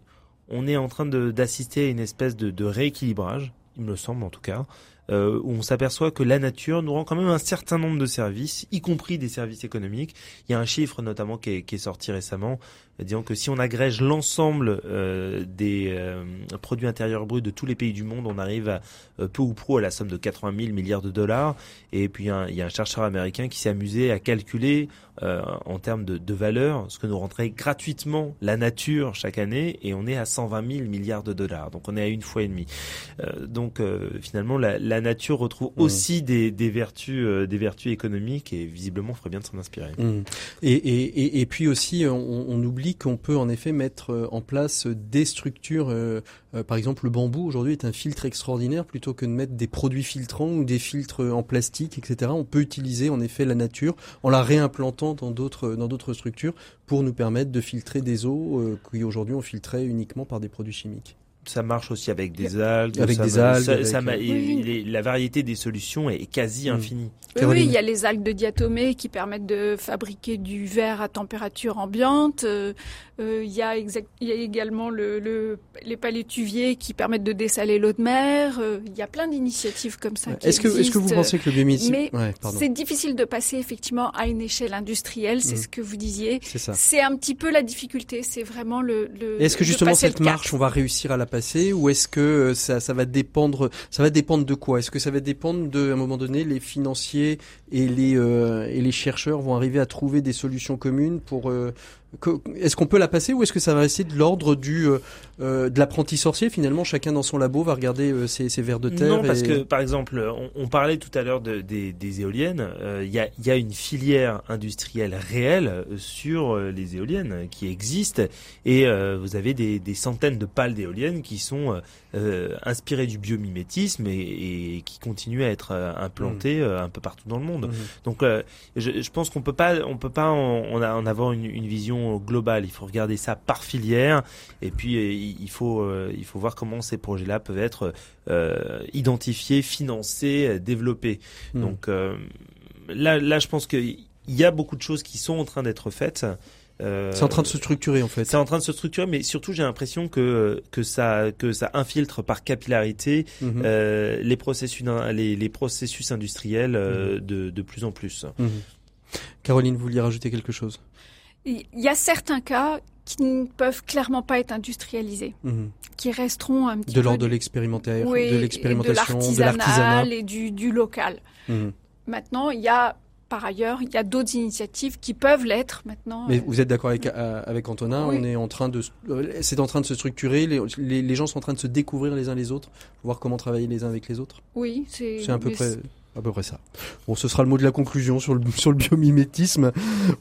on est en train d'assister à une espèce de rééquilibrage, il me semble en tout cas, euh, où on s'aperçoit que la nature nous rend quand même un certain nombre de services, y compris des services économiques. Il y a un chiffre notamment qui est, qui est sorti récemment, euh, disant que si on agrège l'ensemble euh, des euh, produits intérieurs bruts de tous les pays du monde, on arrive à euh, peu ou prou à la somme de 80 000 milliards de dollars. Et puis il y a un, il y a un chercheur américain qui s'est amusé à calculer euh, en termes de, de valeur ce que nous rendrait gratuitement la nature chaque année, et on est à 120 000 milliards de dollars. Donc on est à une fois et demie. Euh, donc euh, finalement la, la nature retrouve aussi des, des vertus euh, des vertus économiques et visiblement on ferait bien de s'en inspirer. Mm. Et, et, et, et puis aussi, on, on oublie qu'on peut en effet mettre euh, en place des structures. euh, par exemple, le bambou aujourd'hui est un filtre extraordinaire plutôt que de mettre des produits filtrants ou des filtres en plastique, etc. On peut utiliser en effet la nature en la réimplantant dans d'autres dans d'autres structures pour nous permettre de filtrer des eaux euh, qui aujourd'hui on filtrait uniquement par des produits chimiques. Ça marche aussi avec des algues. Avec ça des ma- algues, ça- avec, ça ma- euh, les- la variété des solutions est quasi Mm. infinie. Oui, il y a les algues de diatomée qui permettent de fabriquer du verre à température ambiante. Euh, euh, il, y a exact- il y a également le, le- les palétuviers qui permettent de dessaler l'eau de mer. Euh, il y a plein d'initiatives comme ça. qui Est-ce que est-ce que vous pensez que le mais ouais, C'est difficile de passer effectivement à une échelle industrielle, c'est Mm. ce que vous disiez. c'est ça. C'est un petit peu la difficulté, c'est vraiment le. le Est-ce que justement cette marche, on va réussir à la passer ou est-ce que ça, ça va dépendre ça va dépendre de quoi? Est-ce que ça va dépendre de moment donné les financiers les et les chercheurs vont arriver à trouver des solutions communes pour est-ce qu'on peut la passer ou est-ce que ça va rester de l'ordre du euh, euh, de l'apprenti sorcier? Finalement chacun dans son labo va regarder euh, ses, ses, vers de terre Non parce que par exemple on, on, parlait tout à l'heure de, des, des, éoliennes il y, a, y, a, une filière industrielle réelle sur les éoliennes qui existe et vous avez des, des, centaines de pales d'éoliennes qui sont inspirées du biomimétisme et, et, qui continuent à être implantées mmh. un peu partout dans le monde. Mmh. Donc je, je, pense qu'on peut pas on peut pas en, en avoir une, une vision global. Il faut regarder ça par filière et puis euh, il faut euh, il faut voir comment ces projets-là peuvent être euh, identifiés, financés, développés. Hmm. Donc là là je pense qu'il y a beaucoup de choses qui sont en train d'être faites. c'est en train de se structurer en fait. C'est en train de se structurer, mais surtout j'ai l'impression que que ça que ça infiltre par capillarité mhm. les processus les, les processus industriels mhm. de de plus en plus. Mhm. Caroline, vous vouliez rajouter quelque chose? Il y a certains cas qui ne peuvent clairement pas être industrialisés, mhm. qui resteront un petit de peu l'ordre de l'expérimentation, de l'expérimentation, de l'artisanat et du, du local. Mhm. Maintenant, il y a par ailleurs, il y a d'autres initiatives qui peuvent l'être maintenant. Mais vous êtes d'accord avec, euh, avec Antonin On est en train de, euh, c'est en train de se structurer. Les, les, les, gens sont en train de se découvrir les uns les autres, voir comment travailler les uns avec les autres. Oui, c'est. C'est à peu près à peu près ça. Bon, ce sera le mot de la conclusion sur le, sur le biomimétisme.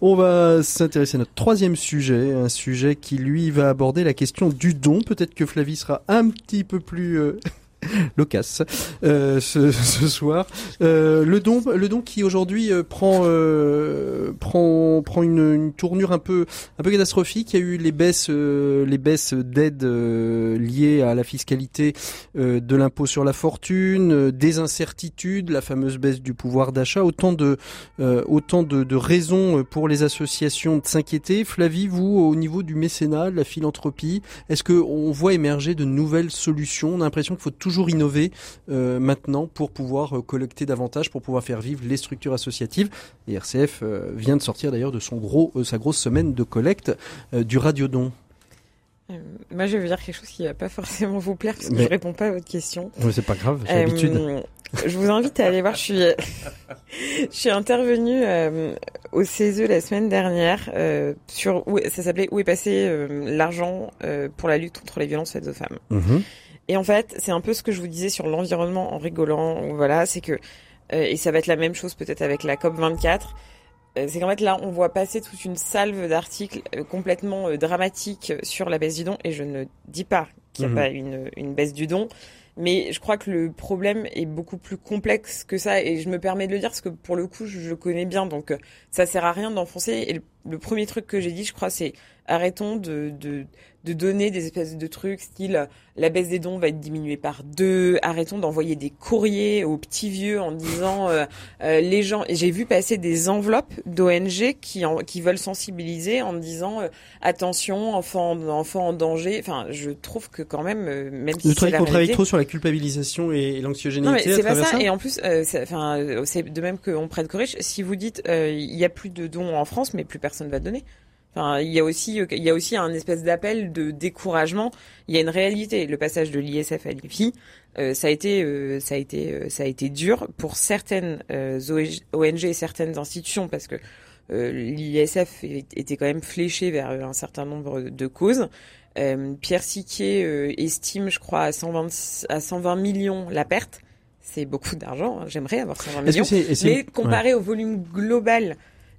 On va s'intéresser à notre troisième sujet, un sujet qui lui va aborder la question du don. Peut-être que Flavie sera un petit peu plus euh, loquace euh, ce, ce, soir. Euh, le don, le don qui aujourd'hui euh, prend euh, prend prend une, une, tournure un peu un peu catastrophique. Il y a eu les baisses euh, les baisses d'aides liées à la fiscalité de l'impôt sur la fortune, des incertitudes, la fameuse baisse du pouvoir d'achat, autant de autant de, de, raisons pour les associations de s'inquiéter. Flavie, vous au niveau du mécénat, de la philanthropie, est-ce que on voit émerger de nouvelles solutions? On a l'impression qu'il faut toujours innover euh, maintenant pour pouvoir euh, collecter davantage, pour pouvoir faire vivre les structures associatives. Et RCF euh, vient de sortir d'ailleurs de son gros, sa grosse semaine de collecte du radiodon. moi, je vais dire quelque chose qui va pas forcément vous plaire parce que je je réponds pas à votre question. Mais c'est pas grave, j'ai l'habitude. Je vous invite à aller voir. Je suis, je suis intervenue au CESE la semaine dernière sur où ça s'appelait où est passé l'argent pour la lutte contre les violences faites aux femmes. Mhm. Et en fait, c'est un peu ce que je vous disais sur l'environnement en rigolant. Voilà, c'est que euh, et ça va être la même chose peut-être avec la COP 24. Euh, c'est qu'en fait là, on voit passer toute une salve d'articles euh, complètement dramatiques sur la baisse du don. Et je ne dis pas qu'il n'y a mhm. pas une, une baisse du don, mais je crois que le problème est beaucoup plus complexe que ça. Et je me permets de le dire parce que pour le coup, je le connais bien, donc ça sert à rien d'enfoncer. Et le, le premier truc que j'ai dit, je crois, c'est arrêtons de, de de donner des espèces de trucs style la baisse des dons va être diminuée par deux. Arrêtons d'envoyer des courriers aux petits vieux en disant euh, euh, les gens. J'ai vu passer des enveloppes d'ONG qui en, qui veulent sensibiliser en disant euh, attention enfants enfants en danger. Enfin, je trouve que quand même même si c'est qu'on travaille trop sur la culpabilisation et, l'anxiogénité. Non, mais c'est pas ça. Et en plus, enfin, c'est de même qu'on prête corrige. Si vous dites il y a plus de dons en France, mais plus personne va donner il y a aussi, il y a aussi un espèce d'appel de découragement. Il y a une réalité. Le passage de l'ISF à l'IFI, euh, ça a été, euh, ça a été, euh, ça a été dur pour certaines ONG et certaines institutions parce que l'ISF était quand même fléché vers un certain nombre de causes. Pierre Siquier estime, je crois, à 120, à 120 millions la perte. C'est beaucoup d'argent. Hein. J'aimerais avoir 120 millions. Mais comparé au volume global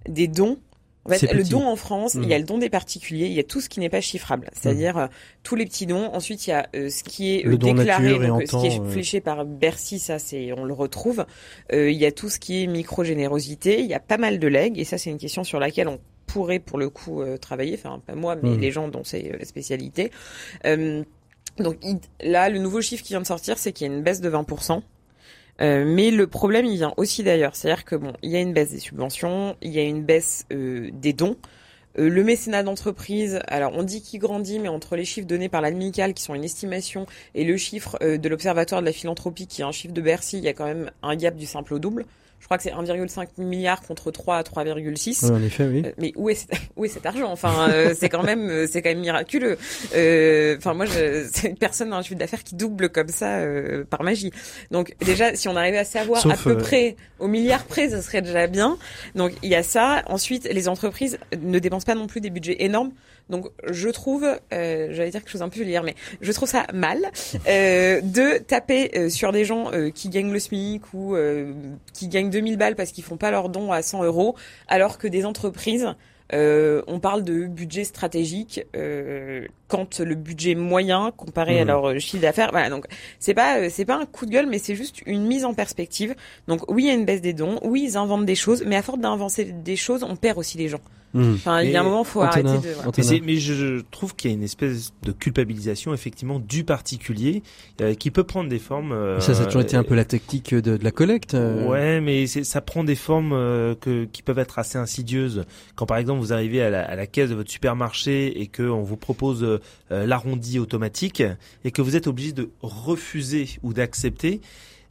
des dons, le don en France, il y a mmh. le don des particuliers, il y a tout ce qui n'est pas chiffrable, c'est-à-dire mmh. euh, tous les petits dons. Ensuite, il y a euh, ce qui est euh, déclaré, donc, ce qui est fléché par Bercy, ça c'est on le retrouve. il y a tout ce qui est micro générosité, il y a pas mal de legs et ça c'est une question sur laquelle on pourrait pour le coup travailler, enfin pas moi mais mmh. les gens dont c'est la spécialité. donc là, le nouveau chiffre qui vient de sortir, c'est qu'il y a une baisse de 20%. Euh, mais le problème, il vient aussi d'ailleurs. C'est-à-dire que bon, il y a une baisse des subventions, il y a une baisse euh, des dons. Euh, le mécénat d'entreprise, alors on dit qu'il grandit, mais entre les chiffres donnés par l'administration qui sont une estimation, et le chiffre de l'Observatoire de la philanthropie, qui est un chiffre de Bercy, il y a quand même un gap du simple au double. Je crois que c'est 1,5 milliard contre 3 à 3,6. en effet, oui. Euh, mais où est, où est cet argent? Enfin, euh, c'est quand même, euh, c'est quand même miraculeux. Enfin, moi, c'est une personne dans un chiffre d'affaires qui double comme ça par magie. Donc déjà, si on arrivait à savoir à peu près au milliard près, ça serait déjà bien. Donc il y a ça. Ensuite, les entreprises ne dépensent pas non plus des budgets énormes. Donc je trouve, euh, j'allais dire quelque chose un peu vulgaire, mais je trouve ça mal euh, de taper euh, sur des gens euh, qui gagnent le SMIC ou euh, qui gagnent 2000 balles parce qu'ils font pas leur don à 100 euros, alors que des entreprises euh, on parle de budget stratégique euh, quand le budget moyen comparé à mmh. leur chiffre d'affaires. Voilà, donc c'est pas c'est pas un coup de gueule, mais c'est juste une mise en perspective. Donc oui, il y a une baisse des dons, oui, ils inventent des choses, mais à force d'inventer des choses, on perd aussi les gens. Mmh. Enfin, il y a un moment, faut arrêter de. Mais, je trouve qu'il y a une espèce de culpabilisation effectivement du particulier euh, qui peut prendre des formes. Euh, ça, ça a toujours été un peu la technique de, de la collecte. Euh. Ouais, mais ça prend des formes que, qui peuvent être assez insidieuses. Quand par exemple vous arrivez à la, à la caisse de votre supermarché et que on vous propose l'arrondi automatique et que vous êtes obligé de refuser ou d'accepter.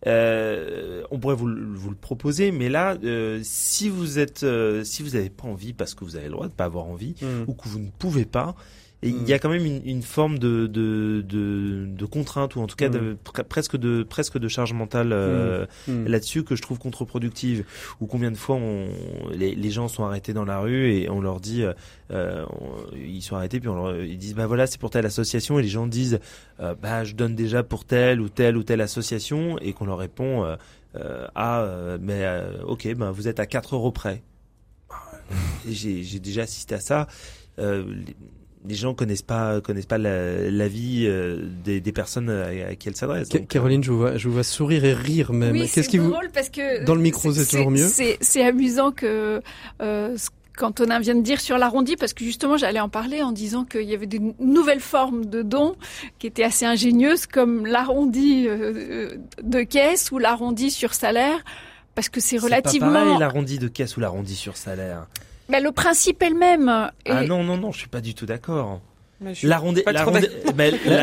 Euh, on pourrait vous, vous, le proposer, mais là, euh, si vous êtes, euh, si vous n'avez pas envie, parce que vous avez le droit de pas avoir envie, mmh. ou que vous ne pouvez pas, et il y a mm. quand même une, une forme de, de, de, de, contrainte ou en tout cas de, mm. presque de presque de charge mentale euh, mm. là-dessus que je trouve contre-productive. Ou combien de fois on, les, les, gens sont arrêtés dans la rue et on leur dit, euh, ils sont arrêtés puis on leur, ils disent bah voilà c'est pour telle association et les gens disent euh, bah je donne déjà pour telle ou telle ou telle association et qu'on leur répond euh, ah mais ok ben vous êtes à 4 euros près. J'ai déjà assisté à ça. Euh, les gens connaissent pas connaissent pas la, la vie euh, des, des, personnes à, qui elles s'adressent. Caroline, je vous vois, je vous vois sourire et rire même. Oui, Qu'est-ce qui vous parce que dans le micro c'est toujours mieux. C'est amusant que euh, qu'Antonin vient de dire sur l'arrondi, parce que justement j'allais en parler en disant qu'il y avait des nouvelles formes de dons qui étaient assez ingénieuses, comme l'arrondi euh, de caisse ou l'arrondi sur salaire, parce que c'est relativement. C'est pas pareil l'arrondi de caisse ou l'arrondi sur salaire. Mais le principe est le même. Ah non, non, non, je suis pas du tout d'accord. L'arrondi,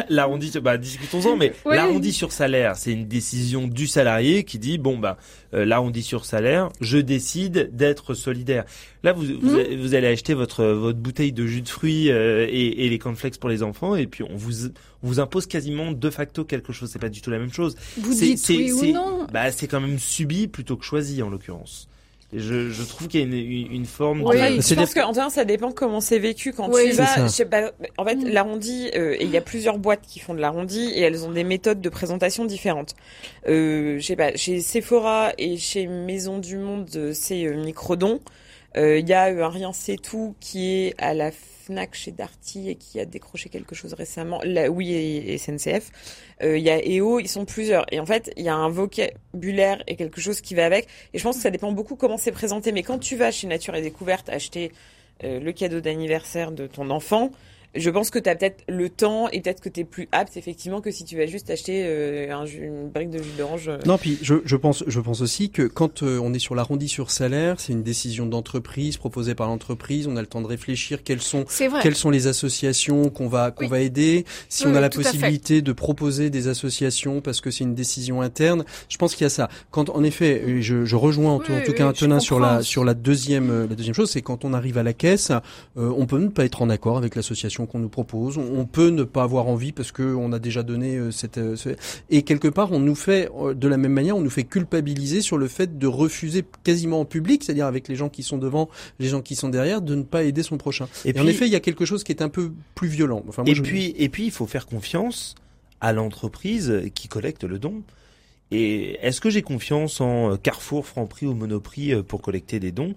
l'arrondi, bah discutons-en, mais l'arrondi sur salaire, c'est une décision du salarié qui dit bon bah euh, l'arrondi sur salaire, je décide d'être solidaire. Là, vous, vous, hmm. allez acheter votre votre bouteille de jus de fruits euh, et, et, les cornflakes pour les enfants, et puis on vous on vous impose quasiment de facto quelque chose. C'est pas du tout la même chose. Vous dites oui ou non Bah c'est quand même subi plutôt que choisi en l'occurrence. Je, je, trouve qu'il y a une, une forme oui, de... je pense qu'en ça dépend comment c'est vécu quand tu vas. Je sais pas, en fait, mm. l'arrondi, euh, il y a plusieurs boîtes qui font de l'arrondi et elles ont des méthodes de présentation différentes. Euh, je sais pas, chez Sephora et chez Maison du Monde, euh, c'est euh, Microdon. Euh, il y a un rien c'est tout qui est à la Fnac chez Darty et qui a décroché quelque chose récemment. Là, oui, et, SNCF. Euh, il y a EO, ils sont plusieurs. Et en fait, il y a un vocabulaire et quelque chose qui va avec. Et je pense que ça dépend beaucoup comment c'est présenté. Mais quand tu vas chez Nature et Découverte acheter euh, le cadeau d'anniversaire de ton enfant, je pense que tu as peut-être le temps et peut-être que tu es plus apte effectivement que si tu vas juste acheter euh, un, une brique de jus d'orange. Euh. Non, puis je, je, pense je pense aussi que quand euh, on est sur l'arrondi sur salaire, c'est une décision d'entreprise proposée par l'entreprise, on a le temps de réfléchir quelles sont quelles sont les associations qu'on va qu'on va aider, si on a la possibilité de proposer des associations parce que c'est une décision interne, je pense qu'il y a ça. Quand en effet, je, je rejoins en, tout cas Antonin sur la sur la deuxième la deuxième chose, c'est quand on arrive à la caisse, on peut ne pas être en accord avec l'association qu'on nous propose. On peut ne pas avoir envie parce que on a déjà donné euh, cette euh, et quelque part on nous fait euh, de la même manière on nous fait culpabiliser sur le fait de refuser quasiment en public, c'est-à-dire avec les gens qui sont devant, les gens qui sont derrière, de ne pas aider son prochain. Et, en effet il y a quelque chose qui est un peu plus violent. Enfin, et puis et puis il faut faire confiance à l'entreprise qui collecte le don. Et est-ce que j'ai confiance en Carrefour, Franprix ou Monoprix pour collecter des dons?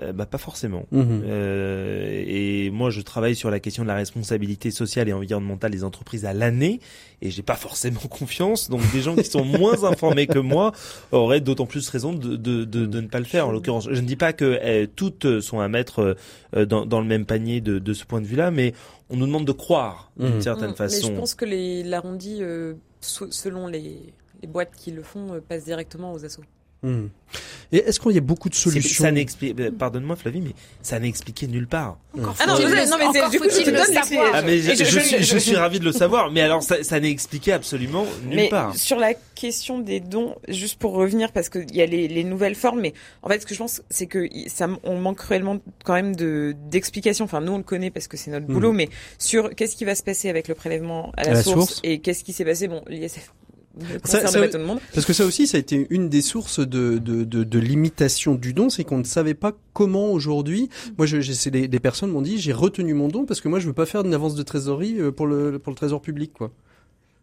Euh, bah pas forcément. Mhm. Euh, et moi je travaille sur la question de la responsabilité sociale et environnementale des entreprises à l'année et j'ai pas forcément confiance. Donc des gens qui sont moins informés que moi auraient d'autant plus raison de, de, de, de, ne pas le faire. En l'occurrence, je ne dis pas que eh, toutes sont à mettre euh, dans, dans le même panier de, de ce point de vue-là, mais on nous demande de croire d'une mhm. certaine façon. Mais je pense que les l'arrondi, euh, selon les, les boîtes qui le font, passent directement aux assos. Hmm. Et est-ce qu'il y a beaucoup de solutions Ça n'explique, euh, pardonne-moi Flavie, mais ça n'est expliqué nulle part. Encore Ah non, le- non, mais encore du coup, faut-il je te le donne savoir. l'explication. Ah mais je, je- je je- suis, je suis ravi de le savoir, mais alors ça, ça n'est expliqué absolument nulle mais part. sur la question des dons, juste pour revenir, parce qu'il y a les, les nouvelles formes, mais en fait, ce que je pense, c'est que ça, on manque cruellement quand même de d'explications. Enfin, nous, on le connaît parce que c'est notre Mhm. boulot, mais sur qu'est-ce qui va se passer avec le prélèvement à la, À la source, source. et qu'est-ce qui s'est passé. Bon, l'ISF Ça- concerne ça- pas tout le monde. Parce que ça aussi, ça a été une des sources de, de, de, de limitation du don, c'est qu'on ne savait pas comment aujourd'hui. Moi, je, j'ai- c'est des, des personnes m'ont dit, j'ai retenu mon don parce que moi, je veux pas faire d'une avance de trésorerie euh, pour le pour le trésor public, quoi.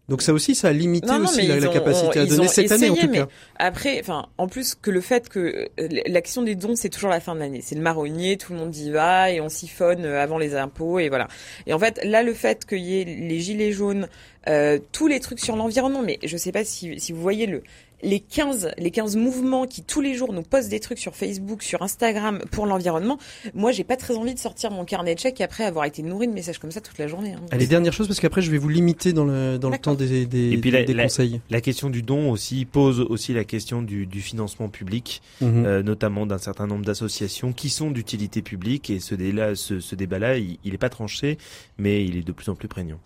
Donc ça aussi, ça a limité Non, non, aussi la, la ont- capacité à donner cette année en tout mais cas. Après, enfin, en plus que le fait que euh, l'action des dons, c'est toujours la fin de l'année. C'est le marronnier, tout le monde y va et on siphonne euh, avant les impôts et voilà. Et en fait, là, le fait qu'il y ait les gilets jaunes, euh, tous les trucs sur l'environnement, mais je sais pas si, si vous voyez le les 15 les 15 mouvements qui tous les jours nous postent des trucs sur Facebook, sur Instagram pour l'environnement. Moi, j'ai pas très envie de sortir mon carnet de chèques après avoir été nourri de messages comme ça toute la journée. hein. Allez, dernière chose parce qu'après, je vais vous limiter dans le dans le temps des des, Et puis la- des la- conseils. La question du don aussi pose aussi la question du, du financement public, Mhm. euh, notamment d'un certain nombre d'associations qui sont d'utilité publique et ce, débat, ce, ce débat-là, il, il est pas tranché, mais il est de plus en plus prégnant.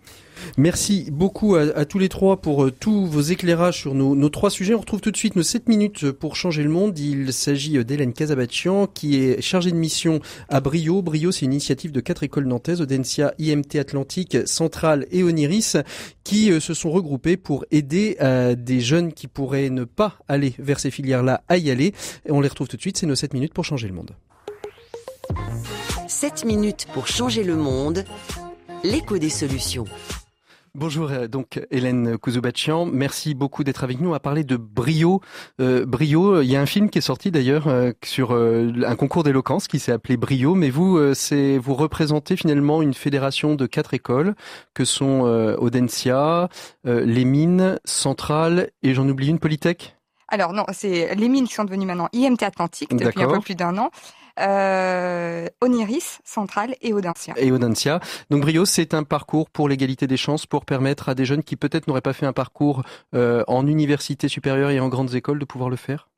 Merci beaucoup à, tous les trois pour euh, tous vos éclairages sur nos, trois sujets. On retrouve tout de suite nos 7 minutes pour changer le monde. Il s'agit euh, d'Hélène Casabatian qui est chargée de mission à Brio. Brio, c'est une initiative de quatre écoles nantaises, Audencia, IMT Atlantique, Centrale et Oniris, qui euh, se sont regroupées pour aider euh, des jeunes qui pourraient ne pas aller vers ces filières-là à y aller. Et on les retrouve tout de suite. C'est nos 7 minutes pour changer le monde. 7 minutes pour changer le monde. L'écho des solutions. Bonjour euh, donc Hélène Kouzoubachian, merci beaucoup d'être avec nous. Va parler de Brio. Euh, Brio, il y a un film qui est sorti d'ailleurs euh, sur euh, un concours d'éloquence qui s'est appelé Brio, mais vous, euh, c'est vous représentez finalement une fédération de quatre écoles que sont euh, Audencia, euh, les mines, Centrale et j'en oublie une Polytech? Alors non, c'est les mines qui sont devenues maintenant IMT Atlantique depuis un peu plus d'un an. Euh, Oniris, Centrale et Audencia. et Audencia. Donc Brio, c'est un parcours pour l'égalité des chances, pour permettre à des jeunes qui peut-être n'auraient pas fait un parcours euh, en université supérieure et en grandes écoles de pouvoir le faire?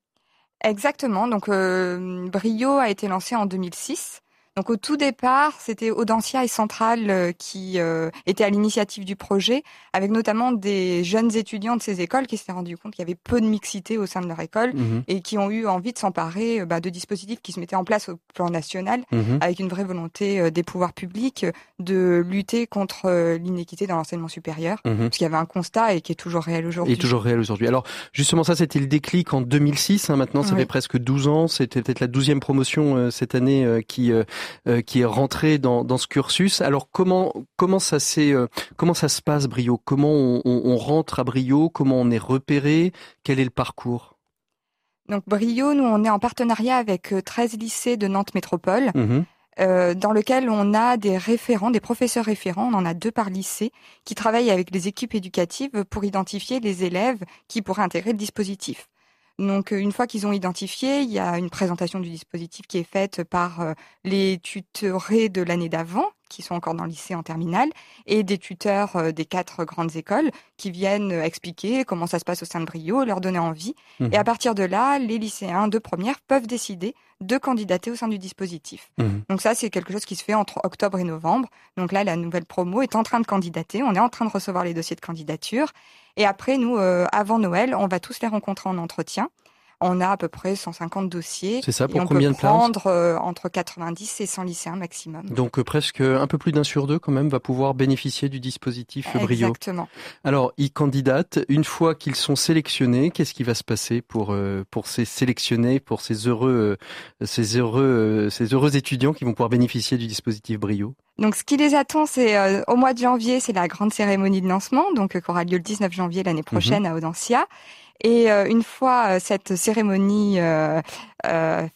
Exactement. Donc euh, Brio a été lancé en 2006. Donc au tout départ, c'était Audencia et Centrale euh, qui euh, étaient à l'initiative du projet, avec notamment des jeunes étudiants de ces écoles qui s'étaient rendus compte qu'il y avait peu de mixité au sein de leur école Mhm, et qui ont eu envie de s'emparer euh, bah, de dispositifs qui se mettaient en place au plan national mhm. avec une vraie volonté euh, des pouvoirs publics de lutter contre l'inéquité dans l'enseignement supérieur. Mhm. Parce qu'il y avait un constat et qui est toujours réel Et aujourd'hui. toujours réel aujourd'hui. Alors justement ça c'était le déclic en 2006, hein, maintenant ça Oui. fait presque 12 ans, c'était peut-être la douzième promotion euh, cette année euh, qui euh, euh, qui est rentrée dans, dans ce cursus. Alors comment comment ça s'est euh, comment ça se passe Brio? Comment on, on- on rentre à Brio? Comment on est repéré? Quel est le parcours? Donc Brio, nous on est en partenariat avec euh, 13 lycées de Nantes Métropole, euh, dans lequel on a des référents, des professeurs référents, on en a deux par lycée, qui travaillent avec les équipes éducatives pour identifier les élèves qui pourraient intégrer le dispositif. Donc euh, une fois qu'ils ont identifié, il y a une présentation du dispositif qui est faite par euh, les tutorés de l'année d'avant, qui sont encore dans le lycée en terminale, et des tuteurs euh, des quatre grandes écoles qui viennent expliquer comment ça se passe au sein de Brio, leur donner envie. Mhm. Et à partir de là, les lycéens de première peuvent décider de candidater au sein du dispositif. Mhm. Donc ça, c'est quelque chose qui se fait entre octobre et novembre. Donc là, la nouvelle promo est en train de candidater. On est en train de recevoir les dossiers de candidature. Et après, nous, euh, avant Noël, on va tous les rencontrer en entretien. On a à peu près 150 dossiers. C'est ça pour on combien peut de places prendre euh, entre 90 et 100 lycéens maximum. Donc euh, presque un peu plus d'un sur deux quand même va pouvoir bénéficier du dispositif Brio. Exactement. Alors, ils candidatent. Une fois qu'ils sont sélectionnés, qu'est-ce qui va se passer pour euh, pour ces sélectionnés, pour ces heureux euh, ces heureux euh, ces heureux étudiants qui vont pouvoir bénéficier du dispositif Brio? Donc, ce qui les attend, c'est euh, au mois de janvier, c'est la grande cérémonie de lancement, donc euh, qui aura lieu le 19 janvier l'année prochaine à Audencia. Et euh, une fois euh, cette cérémonie euh,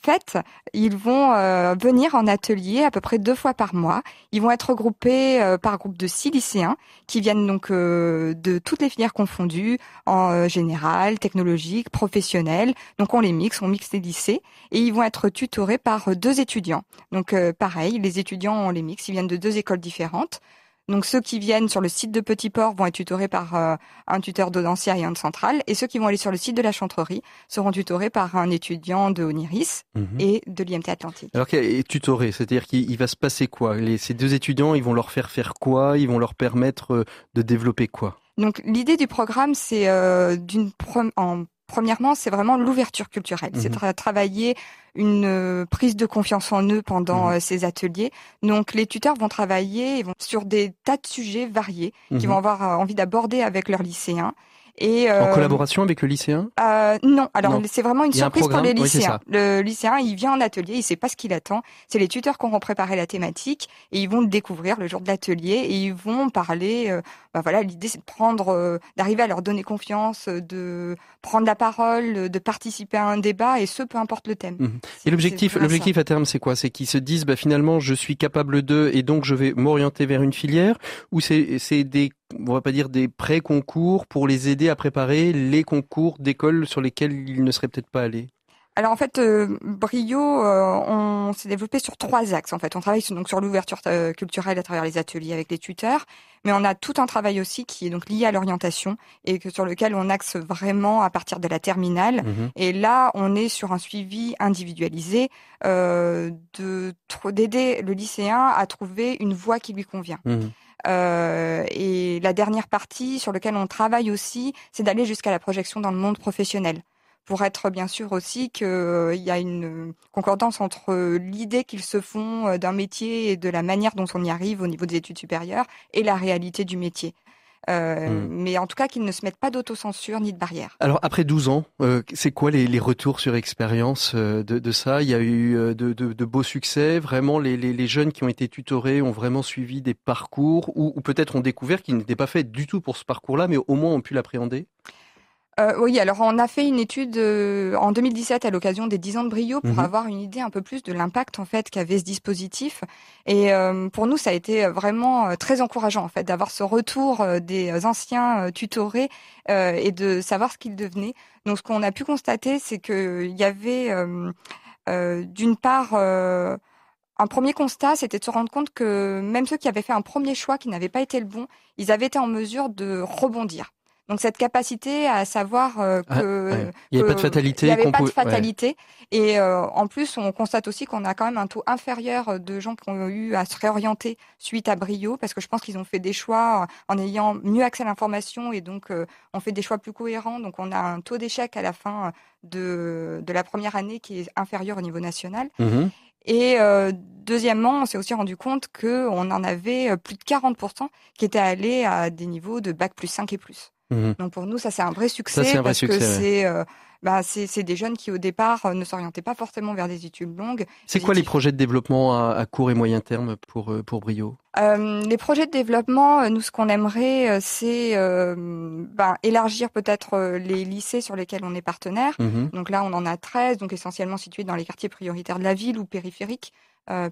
faite, ils vont venir en atelier à peu près deux fois par mois. Ils vont être regroupés par groupe de six lycéens qui viennent donc de toutes les filières confondues, en général, technologique, professionnel. Donc on les mixe, on mixe les lycées et ils vont être tutorés par deux étudiants. Donc pareil, les étudiants, on les mixe, ils viennent de deux écoles différentes. Donc ceux qui viennent sur le site de Petit Port vont être tutorés par euh, un tuteur d'Audencia et un de Centrale, et ceux qui vont aller sur le site de la Chantrerie seront tutorés par un étudiant de Oniris Mhm. et de l'IMT Atlantique. Alors, est tutoré, c'est-à-dire qu'il il va se passer quoi? Les, Ces deux étudiants, ils vont leur faire faire quoi? Ils vont leur permettre euh, de développer quoi? Donc l'idée du programme, c'est euh, d'une pre- en premièrement, c'est vraiment l'ouverture culturelle. C'est Mhm. tra- travailler une euh, prise de confiance en eux pendant Mhm. euh, ces ateliers. Donc les tuteurs vont travailler sur des tas de sujets variés qu'ils Mhm. vont avoir euh, envie d'aborder avec leurs lycéens. Et, En euh, collaboration avec le lycéen? Euh, non, alors c'est vraiment une un surprise pour les lycéens. le lycéen, il vient en atelier, il sait pas ce qu'il attend. C'est les tuteurs qui auront préparé la thématique et ils vont le découvrir le jour de l'atelier et ils vont parler. bah voilà, l'idée c'est de prendre, d'arriver à leur donner confiance, de prendre la parole, de participer à un débat et ce peu importe le thème. Mhm. Et l'objectif, l'objectif à terme, c'est quoi? C'est qu'ils se disent, bah, finalement, je suis capable de, et donc je vais m'orienter vers une filière, ou c'est, c'est des, on va pas dire des pré-concours pour les aider à préparer les concours d'écoles sur lesquels ils ne seraient peut-être pas allés. Alors en fait, euh, Brio, euh, on s'est développé sur trois axes. En fait, on travaille sur, donc sur l'ouverture euh, culturelle à travers les ateliers avec les tuteurs, mais on a tout un travail aussi qui est donc lié à l'orientation et que sur lequel on axe vraiment à partir de la terminale. Mhm. Et là, on est sur un suivi individualisé euh, de d'aider le lycéen à trouver une voie qui lui convient. Mhm. Euh, et la dernière partie sur laquelle on travaille aussi, c'est d'aller jusqu'à la projection dans le monde professionnel. Pour être bien sûr aussi qu'il y a une concordance entre l'idée qu'ils se font euh, d'un métier et de la manière dont on y arrive au niveau des études supérieures et la réalité du métier. Euh, Mm. Mais en tout cas qu'ils ne se mettent pas d'autocensure ni de barrière. Alors après 12 ans, euh, c'est quoi les, les retours sur expérience euh, de, de ça? Il y a eu euh, de, de- de beaux succès? Vraiment, les, les- les jeunes qui ont été tutorés ont vraiment suivi des parcours ou, ou peut-être ont découvert qu'ils n'étaient pas faits du tout pour ce parcours-là, mais au moins ont pu l'appréhender? Euh, oui, alors on a fait une étude euh, en 2017 à l'occasion des 10 ans de Brio pour Mhm. avoir une idée un peu plus de l'impact en fait qu'avait ce dispositif. Et euh, pour nous, ça a été vraiment euh, très encourageant en fait d'avoir ce retour des anciens tutorés euh, et de savoir ce qu'ils devenaient. Donc, ce qu'on a pu constater, c'est qu'il y avait d'une part euh, un premier constat, c'était de se rendre compte que même ceux qui avaient fait un premier choix qui n'avait pas été le bon, ils avaient été en mesure de rebondir. Donc cette capacité à savoir euh, Ah, que ouais. Il n'y avait pas de fatalité. il n'y avait qu'on pas de pouvait- ouais. fatalité. Et euh, en plus, on constate aussi qu'on a quand même un taux inférieur de gens qui ont eu à se réorienter suite à Brio, parce que je pense qu'ils ont fait des choix en ayant mieux accès à l'information et donc euh, on fait des choix plus cohérents. Donc on a un taux d'échec à la fin de, de la première année qui est inférieur au niveau national. Mhm. Et euh, deuxièmement, on s'est aussi rendu compte qu'on en avait plus de 40% qui étaient allés à des niveaux de bac plus 5 et plus. Mhm. Donc pour nous, ça c'est un vrai succès c'est un vrai parce que ouais. c'est euh, bah, c'est c'est des jeunes qui au départ euh, ne s'orientaient pas forcément vers des études longues. C'est quoi les projets de développement à, à court et moyen terme pour, euh, pour Brio? Euh, les projets de développement, nous ce qu'on aimerait, c'est euh, ben, élargir peut-être les lycées sur lesquels on est partenaire. Mhm. Donc là, on en a 13, donc essentiellement situés dans les quartiers prioritaires de la ville ou périphériques,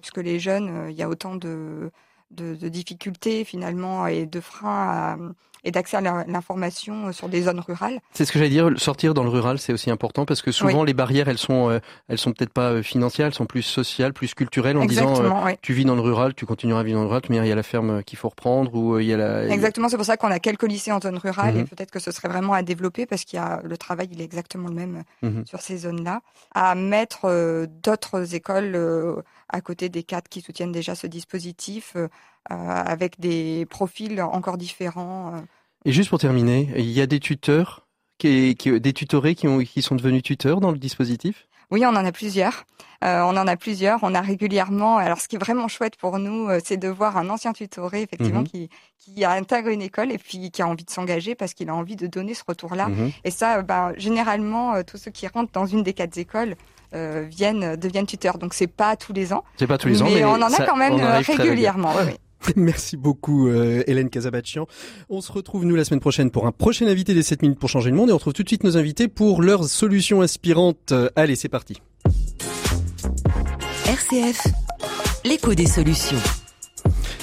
puisque les jeunes, il y a autant de, de, de difficultés finalement et de freins à- et d'accès à l'information sur des zones rurales. C'est ce que j'allais dire. Sortir dans le rural, c'est aussi important parce que souvent les barrières, elles sont, euh, elles sont peut-être pas euh, financières, elles sont plus sociales, plus culturelles, en disant euh, Exactement, oui. tu vis dans le rural, tu continueras à vivre dans le rural, mais il y a la ferme euh, qu'il faut reprendre ou euh, il y a la. Exactement, c'est pour ça qu'on a quelques lycées en zone rurale et Mhm. peut-être que ce serait vraiment à développer parce qu'il y a le travail, il est exactement le même Mhm. sur ces zones-là, à mettre euh, d'autres écoles euh, à côté des quatre qui soutiennent déjà ce dispositif euh, euh, avec des profils encore différents. euh. Et juste pour terminer, il y a des tuteurs, qui, qui- des tutorés qui, ont, qui sont devenus tuteurs dans le dispositif? Oui, on en a plusieurs. Euh, on en a plusieurs. On a régulièrement. Alors, ce qui est vraiment chouette pour nous, euh, c'est de voir un ancien tutoré, effectivement, Mhm. qui qui a intégré une école et puis qui a envie de s'engager parce qu'il a envie de donner ce retour-là. Mhm. Et ça, euh, ben, généralement, tous ceux qui rentrent dans une des quatre écoles euh, viennent deviennent tuteurs. Donc, c'est pas tous les ans, C'est pas tous les ans, mais, on en a ça- quand même régulièrement. oui. Merci beaucoup euh, Hélène Casabachian. On se retrouve nous la semaine prochaine pour un prochain invité des 7 minutes pour changer le monde et on retrouve tout de suite nos invités pour leurs solutions inspirantes. Euh, Allez, c'est parti. RCF, l'écho des solutions.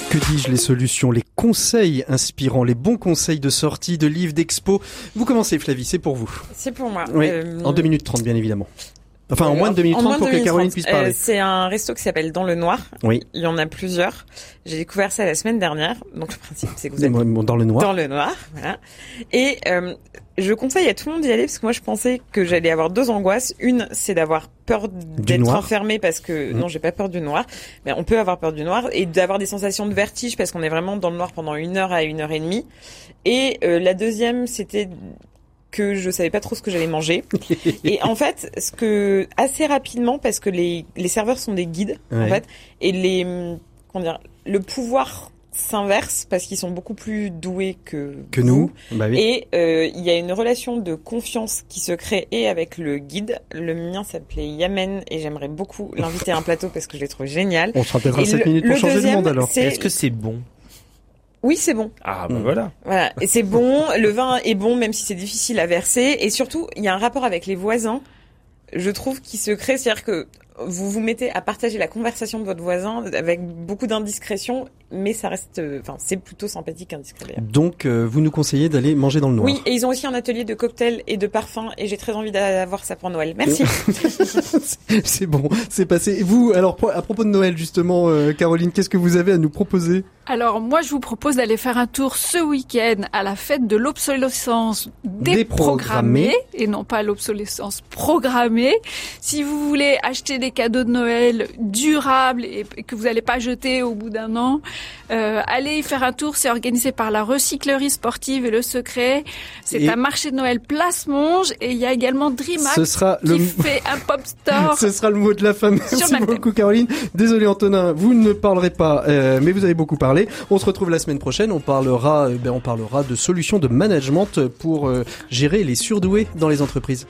Que dis-je les solutions, les conseils inspirants, les bons conseils de sortie, de livres, d'expo. Vous commencez Flavie, c'est pour vous. C'est pour moi. Oui, Euh, en 2 minutes 30 bien évidemment. Enfin, en moins de 2030 En moins de pour que 2030. Caroline puisse Euh, parler. c'est un resto qui s'appelle Dans le Noir. Oui. Il y en a plusieurs. J'ai découvert ça la semaine dernière. Donc le principe, c'est que vous êtes Dans le noir. dans le noir. Voilà. Et euh, je conseille à tout le monde d'y aller parce que moi, je pensais que j'allais avoir deux angoisses. Une, c'est d'avoir peur d'être enfermé parce que Mhm. non, j'ai pas peur du noir. Mais on peut avoir peur du noir et d'avoir des sensations de vertige parce qu'on est vraiment dans le noir pendant une heure à une heure et demie. Et euh, la deuxième, c'était que je savais pas trop ce que j'allais manger. Et en fait, ce que assez rapidement, parce que les, les serveurs sont des guides, en fait, et les comment dire, le pouvoir s'inverse parce qu'ils sont beaucoup plus doués que Que vous. nous. Bah oui. Et euh, il y a une relation de confiance qui se crée et avec le guide. Le mien s'appelait Yamen et j'aimerais beaucoup l'inviter à un plateau parce que je l'ai trouvé génial. On sera peut-être à Et 7 le- minutes pour le changer le monde alors. Est-ce que c'est bon? Oui, c'est bon. Ah bah Mm. voilà. Voilà, et c'est bon, le vin est bon même si c'est difficile à verser et surtout il y a un rapport avec les voisins. Je trouve qui se crée, c'est-à-dire que vous vous mettez à partager la conversation de votre voisin avec beaucoup d'indiscrétion, mais ça reste, euh, enfin c'est plutôt sympathique indiscret. Donc, euh, vous nous conseillez d'aller manger dans le noir. Oui, et ils ont aussi un atelier de cocktails et de parfums et j'ai très envie d'avoir ça pour Noël. Merci. c'est bon, c'est passé. Et Vous, alors à propos de Noël justement, euh, Caroline, qu'est-ce que vous avez à nous proposer? Alors moi, je vous propose d'aller faire un tour ce week-end à la fête de l'obsolescence déprogrammée Déprogrammée. et non pas l'obsolescence programmée. Si vous voulez acheter des cadeaux de Noël durables et que vous n'allez pas jeter au bout d'un an, euh, allez y faire un tour. C'est organisé par la recyclerie sportive et le secret. C'est Et- un marché de Noël Place Monge et il y a également sera qui le fait un pop store. Ce sera le mot de la fin. Merci beaucoup, Caroline. Désolé, Antonin, vous ne parlerez pas, euh, mais vous avez beaucoup parlé. On se retrouve la semaine prochaine. On parlera, eh ben, on parlera de solutions de management pour euh, gérer les surdoués dans les entreprises.